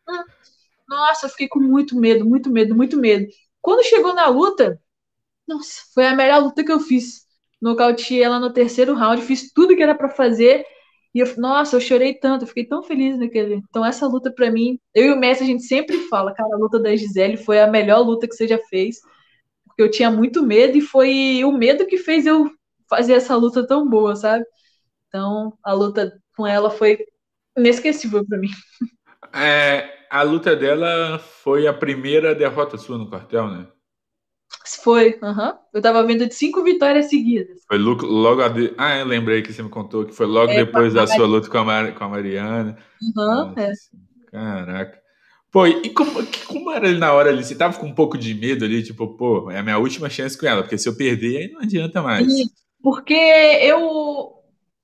Hum, nossa, eu fiquei com muito medo, muito medo, muito medo. Quando chegou na luta, nossa, foi a melhor luta que eu fiz. Nocauteei ela no terceiro round, fiz tudo que era para fazer e eu, nossa, eu chorei tanto, eu fiquei tão feliz naquele. Então, essa luta, para mim, eu e o Messi, a gente sempre fala, cara, a luta da Gisele foi a melhor luta que você já fez. Porque eu tinha muito medo e foi o medo que fez eu fazer essa luta tão boa, sabe? Então, a luta com ela foi inesquecível para mim. É, a luta dela foi a primeira derrota sua no quartel, né? Foi, uhum. eu tava vendo de cinco vitórias seguidas. Foi logo. Ah, eu lembrei que você me contou que foi logo é, depois da sua luta com a, Mar... com a Mariana. Uhum, é. Caraca. Pô, e como, como era ali na hora ali? Você tava com um pouco de medo ali, tipo, pô, é a minha última chance com ela, porque se eu perder, aí não adianta mais. Sim, porque eu.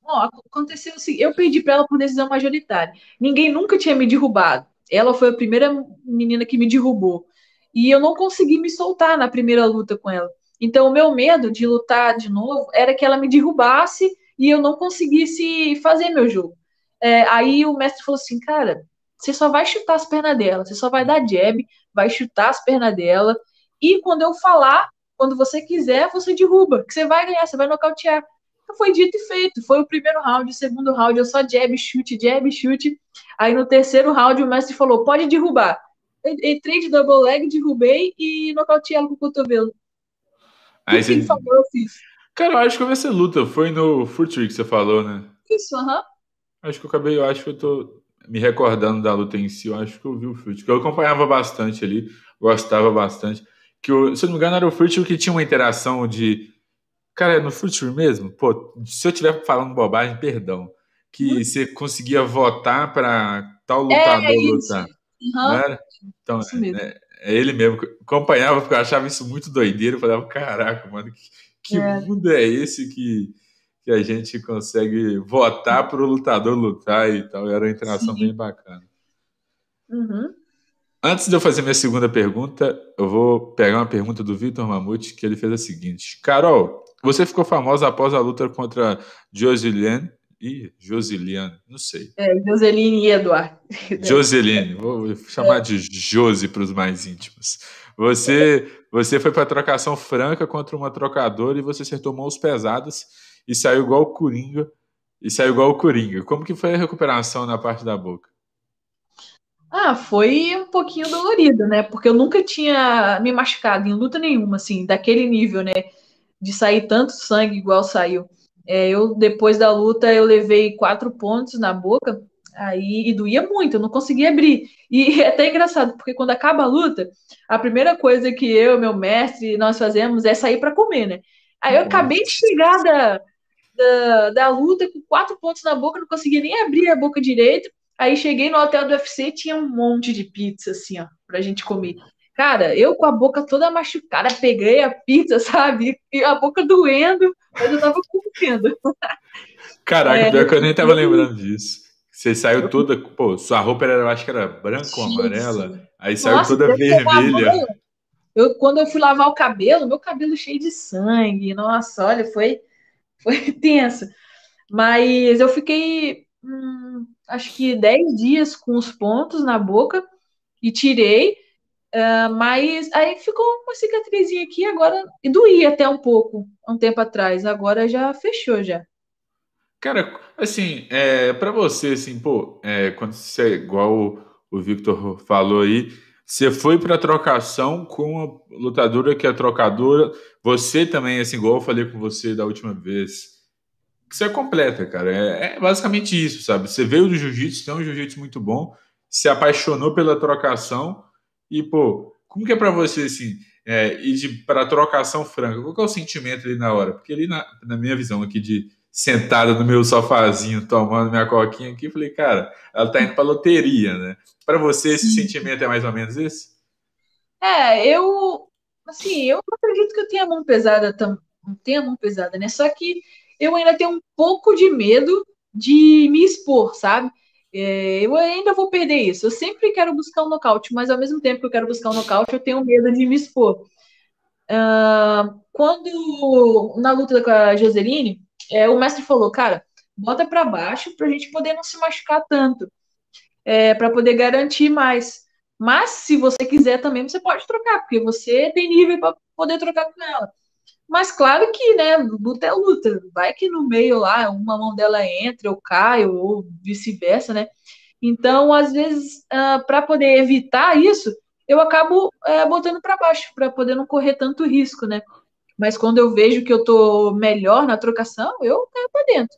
Ó, aconteceu assim, eu perdi pra ela por decisão majoritária. Ninguém nunca tinha me derrubado. Ela foi a primeira menina que me derrubou. E eu não consegui me soltar na primeira luta com ela. Então, o meu medo de lutar de novo era que ela me derrubasse e eu não conseguisse fazer meu jogo. É, aí o mestre falou assim: cara, você só vai chutar as pernas dela, você só vai dar jab, vai chutar as pernas dela, e quando eu falar, quando você quiser, você derruba, que você vai ganhar, você vai nocautear. Então foi dito e feito. Foi o primeiro round, o segundo round, eu só jab, chute, jab, chute. Aí no terceiro round o mestre falou: pode derrubar entrei de double leg, derrubei e nocauteei ela com o cotovelo. Aí você... falou, eu fiz. Cara, eu acho que eu vi essa luta. Foi no Fruit que você falou, né? Isso, aham. Uh -huh. Acho que eu acabei, eu acho que eu tô me recordando da luta em si. Eu acho que eu vi o Fruit, que eu acompanhava bastante ali, gostava bastante. Que eu, se eu não me engano, era o Fruit que tinha uma interação de. Cara, é no Fruit mesmo? Pô, se eu estiver falando bobagem, perdão. Que hum. você conseguia votar para tal é, lutador é, lutar. Uhum. Então, é, é, ele mesmo. Acompanhava porque eu achava isso muito doideiro. Eu falava, caraca, mano, que, que é. mundo é esse que, que a gente consegue votar para o lutador lutar e tal? Era uma interação Sim. bem bacana. Uhum. Antes de eu fazer minha segunda pergunta, eu vou pegar uma pergunta do Vitor Mamute, que ele fez a seguinte: Carol, você ficou famosa após a luta contra Josiliane Ih, Josiliane, não sei. É, Joseline e Eduardo. Joseline, vou chamar é. de Josi para os mais íntimos. Você, você foi para trocação franca contra uma trocadora e você acertou mãos pesadas e saiu igual o Coringa. E saiu igual o Coringa. Como que foi a recuperação na parte da boca? Ah, foi um pouquinho dolorido, né? Porque eu nunca tinha me machucado em luta nenhuma, assim, daquele nível, né? De sair tanto sangue igual saiu. É, eu, depois da luta, eu levei quatro pontos na boca, aí e doía muito, eu não conseguia abrir. E é até engraçado, porque quando acaba a luta, a primeira coisa que eu, meu mestre, nós fazemos é sair para comer, né? Aí eu acabei de chegar da, da, da, luta com quatro pontos na boca, não conseguia nem abrir a boca direito. Aí cheguei no hotel do UFC, tinha um monte de pizza, assim, ó, pra gente comer. Cara, eu com a boca toda machucada, peguei a pizza, sabe? E a boca doendo, mas eu tava comendo. Caraca, é, pior que eu nem tava lembrando disso. Você saiu toda, pô, sua roupa era, eu acho que era branca ou amarela, aí saiu Nossa, toda vermelha. Eu, quando eu fui lavar o cabelo, meu cabelo cheio de sangue. Nossa, olha, foi, foi tenso. Mas eu fiquei, hum, acho que 10 dias com os pontos na boca e tirei. Uh, mas aí ficou uma cicatrizinha aqui agora, e doía até um pouco, um tempo atrás, agora já fechou já. Cara, assim, é, para você, assim, pô, é, quando você, igual o, o Victor falou aí, você foi para trocação com a lutadora que é trocadora, você também, assim, igual eu falei com você da última vez, você é completa, cara, é, é basicamente isso, sabe? Você veio do jiu-jitsu, tem um jiu-jitsu muito bom, se apaixonou pela trocação, e, pô, como que é para você, assim, é, ir para trocação franca? Qual que é o sentimento ali na hora? Porque ali, na, na minha visão aqui de sentada no meu sofazinho, tomando minha coquinha aqui, falei, cara, ela tá indo pra loteria, né? Para você, esse sentimento é mais ou menos esse? É, eu, assim, eu acredito que eu tenho a mão pesada, tam, tenho a mão pesada, né? Só que eu ainda tenho um pouco de medo de me expor, sabe? É, eu ainda vou perder isso. Eu sempre quero buscar um nocaute, mas ao mesmo tempo que eu quero buscar um nocaute, eu tenho medo de me expor. Uh, quando na luta com a Joseline, é, o mestre falou, cara, bota para baixo para a gente poder não se machucar tanto, é, para poder garantir mais. Mas se você quiser também, você pode trocar, porque você tem nível para poder trocar com ela. Mas claro que, né, luta é luta. Vai que no meio lá, uma mão dela entra, eu caio, ou vice-versa, né? Então, às vezes, uh, ah, para poder evitar isso, eu acabo uh, botando para baixo, para poder não correr tanto risco, né? Mas quando eu vejo que eu tô melhor na trocação, eu caio para dentro.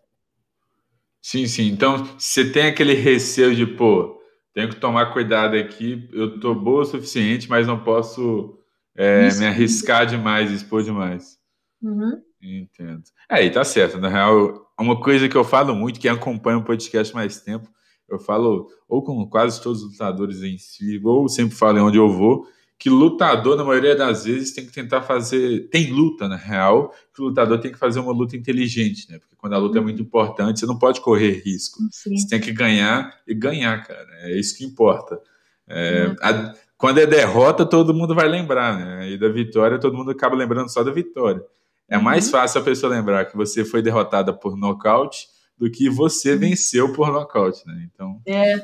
Sim, sim. Então, você tem aquele receio de, pô, tenho que tomar cuidado aqui, eu tô boa o suficiente, mas não posso é, me arriscar demais, expor demais. Uhum. Entendo. É, e tá certo. Na real, uma coisa que eu falo muito, quem acompanha o podcast mais tempo, eu falo ou com quase todos os lutadores em si, ou sempre falo em onde eu vou, que lutador, na maioria das vezes, tem que tentar fazer. Tem luta, na real, que o lutador tem que fazer uma luta inteligente, né? Porque quando a luta é muito importante, você não pode correr risco. Sim. Você tem que ganhar e ganhar, cara. É isso que importa. É, uhum. a, quando é derrota, todo mundo vai lembrar, né? E da vitória, todo mundo acaba lembrando só da vitória. É mais uhum. fácil a pessoa lembrar que você foi derrotada por nocaute do que você uhum. venceu por nocaute, né? Então. É,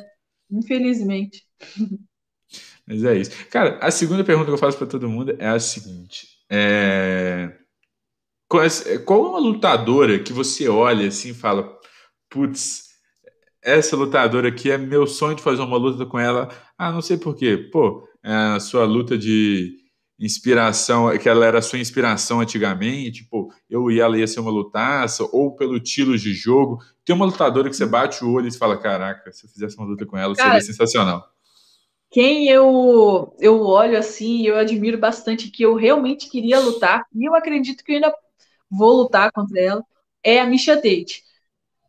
infelizmente. Mas é isso. Cara, a segunda pergunta que eu faço para todo mundo é a seguinte: é... qual é uma lutadora que você olha assim e fala, putz, essa lutadora aqui é meu sonho de fazer uma luta com ela. Ah, não sei porquê. Pô, é a sua luta de inspiração, que ela era sua inspiração antigamente, tipo, eu e ela ia ser uma lutaça, ou pelo estilo de jogo. Tem uma lutadora que você bate o olho e fala, caraca, se eu fizesse uma luta com ela, Cara, seria sensacional. Quem eu, eu olho assim, eu admiro bastante, que eu realmente queria lutar, e eu acredito que eu ainda vou lutar contra ela, é a Misha Tate.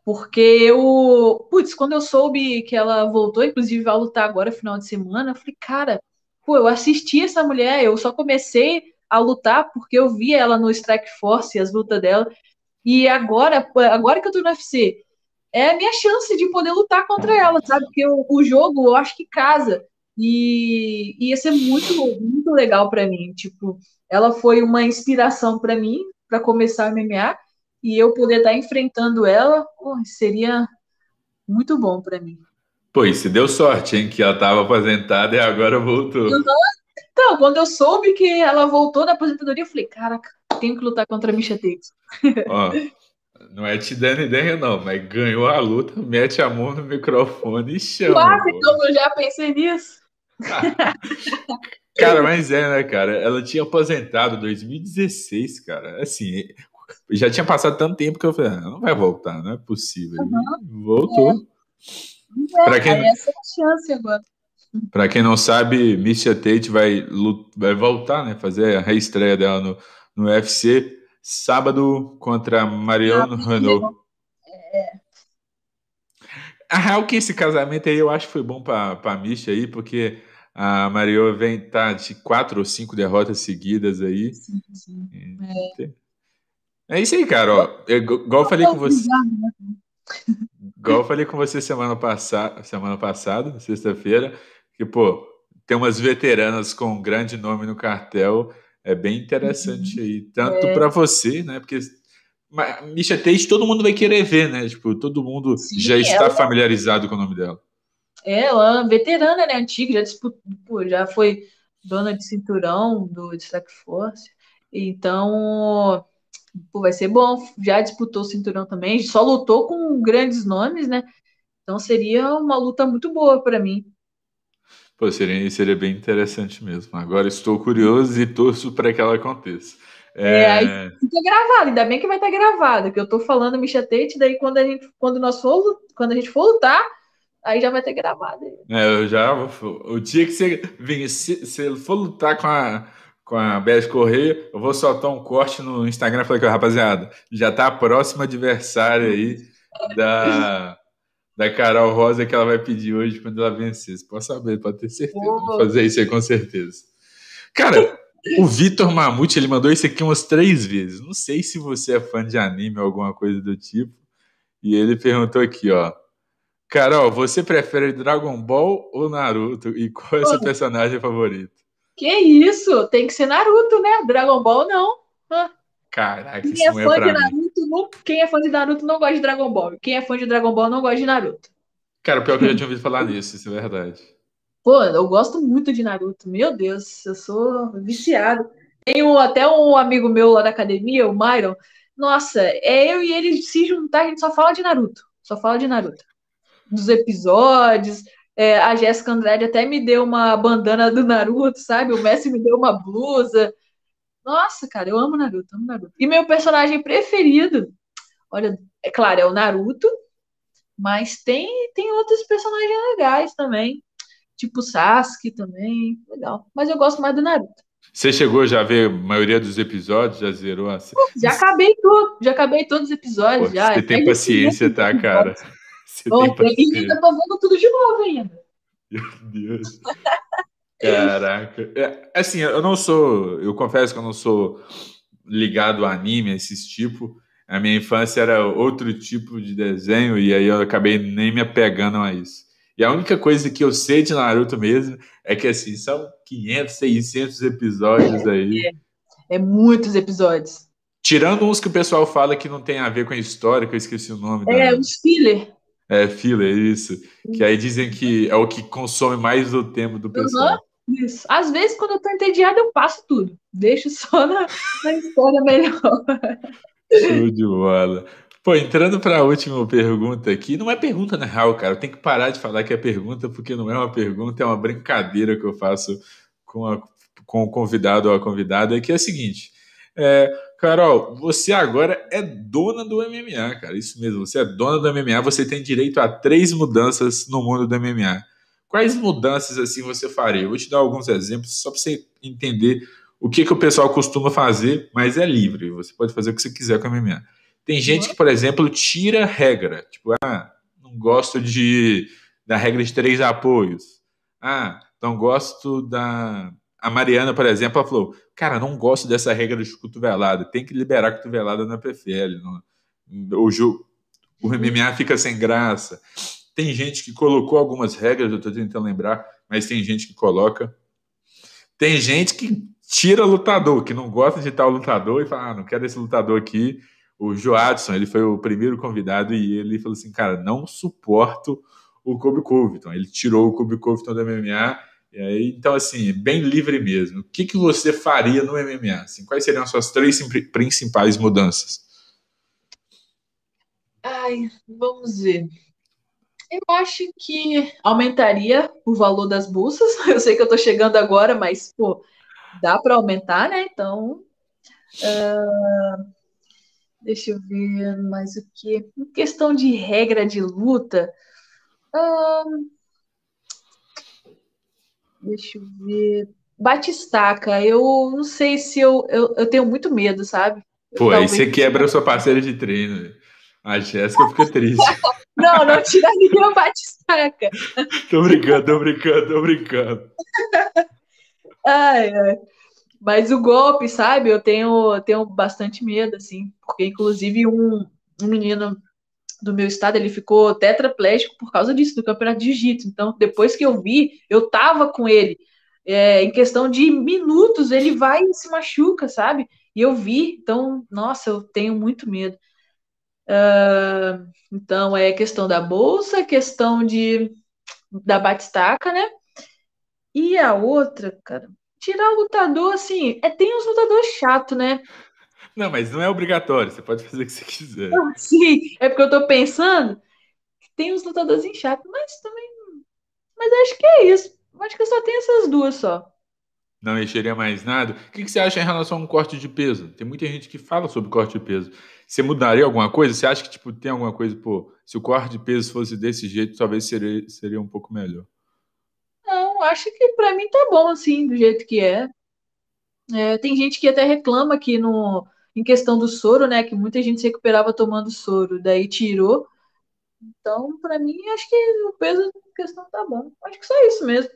Porque eu, putz, quando eu soube que ela voltou, inclusive vai lutar agora final de semana, eu falei, cara, pô, eu assisti essa mulher, eu só comecei a lutar porque eu via ela no Strike Force, as lutas dela, e agora, agora que eu tô no UFC, é a minha chance de poder lutar contra ela, sabe? Porque o, o jogo, eu acho que casa, e, ia ser muito, muito legal para mim, tipo, ela foi uma inspiração para mim, para começar a MMA, e eu poder estar tá enfrentando ela, pô, seria muito bom para mim. Pô, e se deu sorte, hein? Que ela estava aposentada e agora voltou. Então, quando eu soube que ela voltou da aposentadoria, eu falei, caraca, tenho que lutar contra a Misha Tate. Ó, não é te dando ideia, não, mas ganhou a luta, mete a mão no microfone e chama. Claro, então eu já pensei nisso. cara, mas é, né, cara? Ela tinha aposentado em 2016, cara. Assim, já tinha passado tanto tempo que eu falei, ah, não vai voltar, não é possível. Uhum. Voltou. É. É, para quem, essa é a chance agora. Para quem não sabe, Misha Tate vai, vai voltar, né? Fazer a reestreia dela no, no UFC sábado contra Mariano ah, Renault. É. A real que esse casamento aí eu acho que foi bom para a Misha aí, porque a Mario vem tá de quatro ou cinco derrotas seguidas aí. Sim, sim. É. é isso aí, cara. Ó, igual eu falei com você. Né? Igual eu falei com você semana, passada, semana passada, sexta-feira, que, pô, tem umas veteranas com um grande nome no cartel. É bem interessante uhum. aí. Tanto é. para você, né? Porque Misha Tate todo mundo vai querer ver, né? Tipo, todo mundo Sim, já está ela... familiarizado com o nome dela. É, ela é veterana, né? Antiga, já, disputou, já foi dona de cinturão do Strike Force. Então, pô, vai ser bom. Já disputou o cinturão também, só lutou com grandes nomes, né? Então seria uma luta muito boa para mim. Pô, seria, seria bem interessante mesmo. Agora estou curioso e torço para que ela aconteça. É, é aí fica gravado, ainda bem que vai estar gravado, que eu tô falando Misha Tate, daí quando a gente, quando nós for, quando a gente for lutar, aí já vai ter gravado. É, eu já, o dia que você, se, se for lutar com a com a Beth Correia. Eu vou soltar um corte no Instagram. Falei que, rapaziada, já tá a próxima adversária aí da, da Carol Rosa que ela vai pedir hoje quando ela vencer. Você pode saber, pode ter certeza. Vou fazer isso aí com certeza. Cara, o Vitor Mamute, ele mandou isso aqui umas três vezes. Não sei se você é fã de anime ou alguma coisa do tipo. E ele perguntou aqui, ó. Carol, você prefere Dragon Ball ou Naruto? E qual é o seu personagem favorito? Que isso? Tem que ser Naruto, né? Dragon Ball não. Caraca, quem isso é é fã pra de. Naruto, não- quem é fã de Naruto não gosta de Dragon Ball. Quem é fã de Dragon Ball não gosta de Naruto. Cara, pior que eu já tinha ouvido falar nisso, isso é verdade. Pô, eu gosto muito de Naruto. Meu Deus, eu sou viciado. Tenho até um amigo meu lá da academia, o Myron. Nossa, é eu e ele se juntar, a gente só fala de Naruto. Só fala de Naruto. Dos episódios. É, a Jéssica Andrade até me deu uma bandana do Naruto, sabe? O Messi me deu uma blusa. Nossa, cara, eu amo Naruto, amo Naruto. E meu personagem preferido, olha, é claro, é o Naruto, mas tem, tem outros personagens legais também. Tipo o Sasuke também, legal. Mas eu gosto mais do Naruto. Você chegou já a ver a maioria dos episódios? Já zerou a série? Já acabei tudo, já acabei todos os episódios. Pô, já. Você tem paciência, tá, 500 cara? Você Pô, tem ainda tô vendo tudo de novo ainda. Meu Deus. Caraca. É, assim, eu não sou. Eu confesso que eu não sou ligado a anime, a esses tipo. A minha infância era outro tipo de desenho e aí eu acabei nem me apegando a isso. E a única coisa que eu sei de Naruto mesmo é que, assim, são 500, 600 episódios aí. É muitos episódios. Tirando uns que o pessoal fala que não tem a ver com a história, que eu esqueci o nome. É, da... os filler. É, filler, isso. Que aí dizem que é o que consome mais do tempo do pessoal. Isso. Às vezes, quando eu tô entediada, eu passo tudo. Deixo só na, na história melhor. Show de bola. Pô, entrando para a última pergunta aqui, não é pergunta na real, cara. Eu tenho que parar de falar que é pergunta, porque não é uma pergunta, é uma brincadeira que eu faço com, a- com o convidado ou a convidada, que é a seguinte. É, Carol, você agora é dona do MMA, cara. Isso mesmo, você é dona do MMA, você tem direito a três mudanças no mundo do MMA. Quais mudanças assim você faria? Eu vou te dar alguns exemplos só para você entender o que, que o pessoal costuma fazer, mas é livre. Você pode fazer o que você quiser com a MMA. Tem gente que, por exemplo, tira regra. Tipo, ah, não gosto de da regra de três apoios. Ah, não gosto da. A Mariana, por exemplo, ela falou: Cara, não gosto dessa regra de cotovelada. Tem que liberar cotovelada na PFL. Não... O, o MMA fica sem graça. Tem gente que colocou algumas regras, eu estou tentando lembrar, mas tem gente que coloca. Tem gente que tira lutador, que não gosta de tal lutador e fala: ah, não quero esse lutador aqui. O Joadson, ele foi o primeiro convidado e ele falou assim: cara, não suporto o Kobe Covington. Ele tirou o Kobe Covington do MMA. E aí, então, assim, bem livre mesmo. O que, que você faria no MMA? Assim, quais seriam as suas três principais mudanças? Ai, vamos ver. Eu acho que aumentaria o valor das bolsas. Eu sei que eu tô chegando agora, mas, pô, dá para aumentar, né? Então, uh, deixa eu ver mais o que. Em questão de regra de luta, uh, deixa eu ver. Batistaca, eu não sei se eu, eu, eu tenho muito medo, sabe? Pô, aí você quebra a sua parceira de treino. A Jéssica fica triste. Não, não tira ninguém batistaca. tô brincando, tô brincando, tô brincando. Ai, ai. Mas o golpe, sabe? Eu tenho, tenho bastante medo, assim. Porque, inclusive, um, um menino do meu estado, ele ficou tetraplégico por causa disso, do campeonato de jiu-jitsu. Então, depois que eu vi, eu tava com ele. É, em questão de minutos, ele vai e se machuca, sabe? E eu vi, então, nossa, eu tenho muito medo. Uh, então, é questão da bolsa, questão de da batistaca, né? E a outra, cara, tirar o lutador, assim, é, tem uns lutadores chato, né? Não, mas não é obrigatório, você pode fazer o que você quiser. Ah, sim, é porque eu tô pensando que tem uns lutadores chatos, mas também. Mas acho que é isso. Acho que eu só tenho essas duas só. Não mexeria mais nada. O que você acha em relação a um corte de peso? Tem muita gente que fala sobre corte de peso. Você mudaria alguma coisa? Você acha que tipo, tem alguma coisa, pô, se o corte de peso fosse desse jeito, talvez seria, seria um pouco melhor? Não, acho que para mim tá bom assim, do jeito que é. é. Tem gente que até reclama que no, em questão do soro, né, que muita gente se recuperava tomando soro, daí tirou. Então, para mim, acho que o peso da questão tá bom. Acho que só isso mesmo.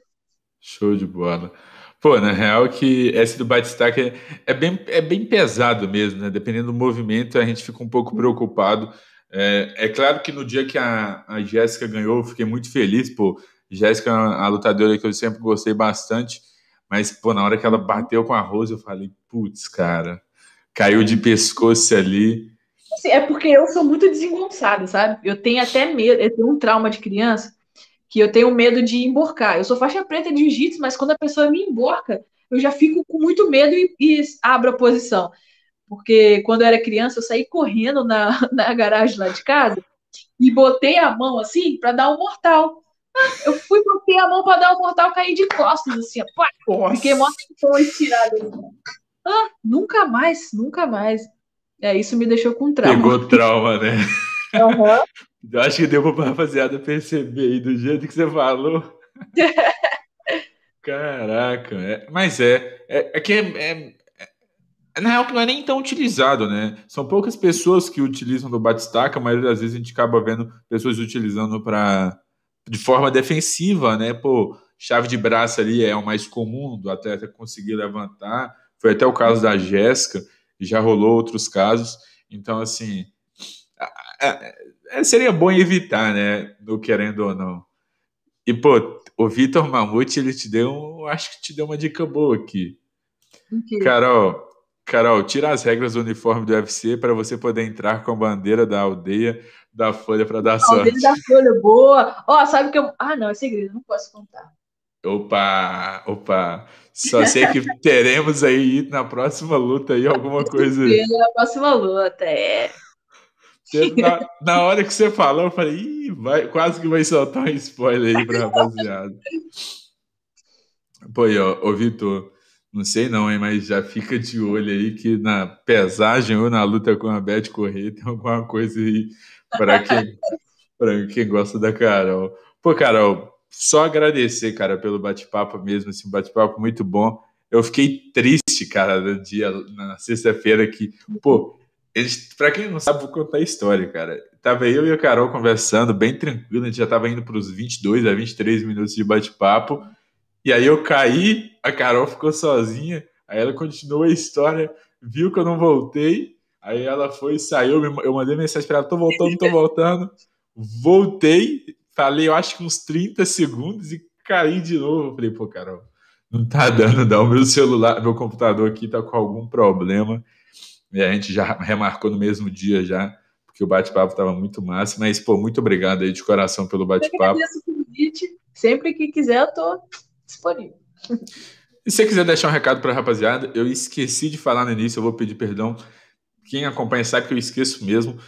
Show de bola. Pô, na real que esse do batistaca é, é, bem, é bem pesado mesmo, né? Dependendo do movimento, a gente fica um pouco preocupado. É, é, claro que no dia que a, a Jéssica ganhou, eu fiquei muito feliz, pô. Jéssica é a lutadora que eu sempre gostei bastante, mas, pô, na hora que ela bateu com a Rose, eu falei, putz, cara, caiu de pescoço ali. Assim, é porque eu sou muito desengonçada, sabe? Eu tenho até medo, eu tenho um trauma de criança que eu tenho medo de emborcar. Eu sou faixa preta de jiu-jitsu, mas quando a pessoa me emborca, eu já fico com muito medo e, e abro a posição. Porque quando eu era criança, eu saí correndo na, na garagem lá de casa e botei a mão assim para dar um mortal. Eu fui botei a mão para dar um mortal, caí de costas, assim, pá, fiquei mó estirada. Ah, nunca mais, nunca mais. É, isso me deixou com trauma. Pegou trauma, né? Uhum. Eu acho que deu pra rapaziada perceber aí do jeito que você falou. Caraca, é, mas é, é, é que é, é, é, na real que não é nem tão utilizado, né? São poucas pessoas que utilizam do batistaca, mas às vezes a gente acaba vendo pessoas utilizando para de forma defensiva, né? Pô, chave de braço ali é o mais comum do atleta conseguir levantar. Foi até o caso da Jéssica, já rolou outros casos. Então, assim, seria bom evitar, né? No querendo ou não. E, pô, o Vitor Mamute, ele te deu, um, acho que te deu uma dica boa aqui. Okay. Carol, Carol, tira as regras do uniforme do UFC para você poder entrar com a bandeira da aldeia da Folha para dar sorte. Aldeia da Folha, boa. Ó, oh, sabe que eu. Ah, não, é segredo, não posso contar. Opa, opa. Só sei que teremos aí na próxima luta aí alguma coisa. Na próxima luta, é. Na, na, hora que você falou, eu falei, vai, quase que vai soltar um spoiler aí pra rapaziada. Pô, ó, ô Vitor, não sei não, hein, mas já fica de olho aí que na pesagem ou na luta com a Beth Correia tem alguma coisa aí para quem, pra quem gosta da Carol. Pô, Carol, só agradecer, cara, pelo bate-papo mesmo, assim, bate-papo muito bom. Eu fiquei triste, cara, no dia, na sexta-feira que, pô, eles, pra quem não sabe, vou contar a história, cara. Tava eu e a Carol conversando, bem tranquilo, a gente já tava indo pros 22 a 23 minutos de bate-papo. E aí eu caí, a Carol ficou sozinha, aí ela continuou a história, viu que eu não voltei, aí ela foi, saiu, eu mandei mensagem pra ela, tô voltando, tô voltando. Voltei, falei, eu acho que uns 30 segundos e caí de novo. Eu falei, pô, Carol, não tá dando, não. O meu celular, meu computador aqui tá com algum problema. E a gente já remarcou no mesmo dia já, porque o bate-papo estava muito massa. Mas, pô, muito obrigado aí de coração pelo bate-papo. Sempre que quiser, eu tô disponível. E se você quiser deixar um recado para a rapaziada, eu esqueci de falar no início, eu vou pedir perdão. Quem acompanha sabe que eu esqueço mesmo.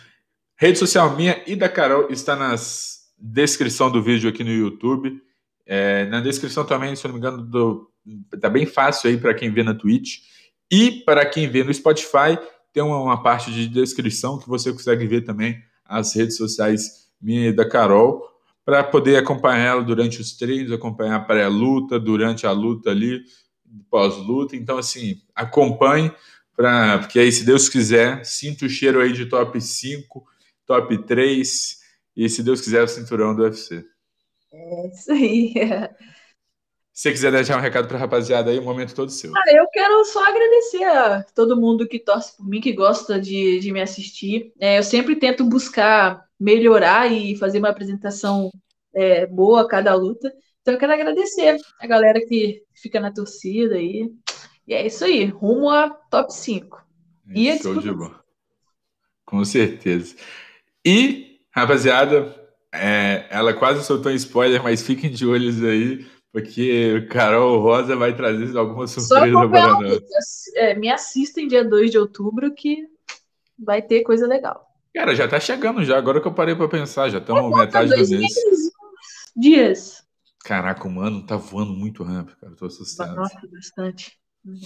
Rede social minha e da Carol está na descrição do vídeo aqui no YouTube. É, na descrição também, se eu não me engano, do, tá bem fácil aí para quem vê na Twitch. E para quem vê no Spotify, tem uma, uma, parte de descrição que você consegue ver também as redes sociais minha e da Carol, para poder acompanhar ela durante os treinos, acompanhar a pré-luta, durante a luta ali, pós-luta. Então, assim, acompanhe, pra, porque aí, se Deus quiser, sinta o cheiro aí de top 5, top 3, e se Deus quiser, o cinturão do UFC. É isso aí. Se você quiser deixar um recado para a rapaziada aí, o momento todo seu. Ah, eu quero só agradecer a todo mundo que torce por mim, que gosta de, de me assistir. É, eu sempre tento buscar melhorar e fazer uma apresentação é, boa a cada luta. Então eu quero agradecer a galera que fica na torcida aí. E é isso aí, rumo a top 5. E a Show de bola. Com certeza. E, rapaziada, é, ela quase soltou um spoiler, mas fiquem de olhos aí porque o Carol Rosa vai trazer alguma surpresa para nós. É, me assistem dia 2 de outubro que vai ter coisa legal. Cara, já tá chegando já. Agora que eu parei para pensar, já estamos é, metade do mês. Dias. Caraca, o mano tá voando muito rápido, cara. tô assustado. Nossa, bastante. Uhum.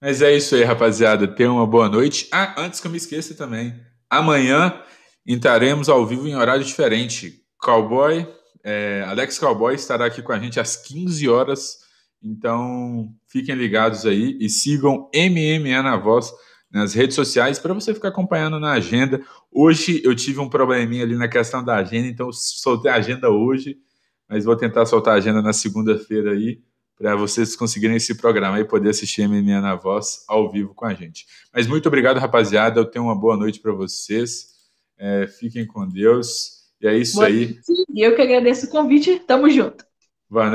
Mas é isso aí, rapaziada. Tenha uma boa noite. Ah, antes que eu me esqueça também. Amanhã entraremos ao vivo em horário diferente. Cowboy é, Alex Cowboy estará aqui com a gente às 15 horas. Então, fiquem ligados aí e sigam MMA na Voz nas redes sociais para você ficar acompanhando na agenda. Hoje eu tive um probleminha ali na questão da agenda, então soltei a agenda hoje, mas vou tentar soltar a agenda na segunda-feira aí para vocês conseguirem esse programa e poder assistir MMA na Voz ao vivo com a gente. Mas muito obrigado, rapaziada. Eu tenho uma boa noite para vocês. É, fiquem com Deus. E é isso Boa aí. Eu que agradeço o convite. Tamo junto.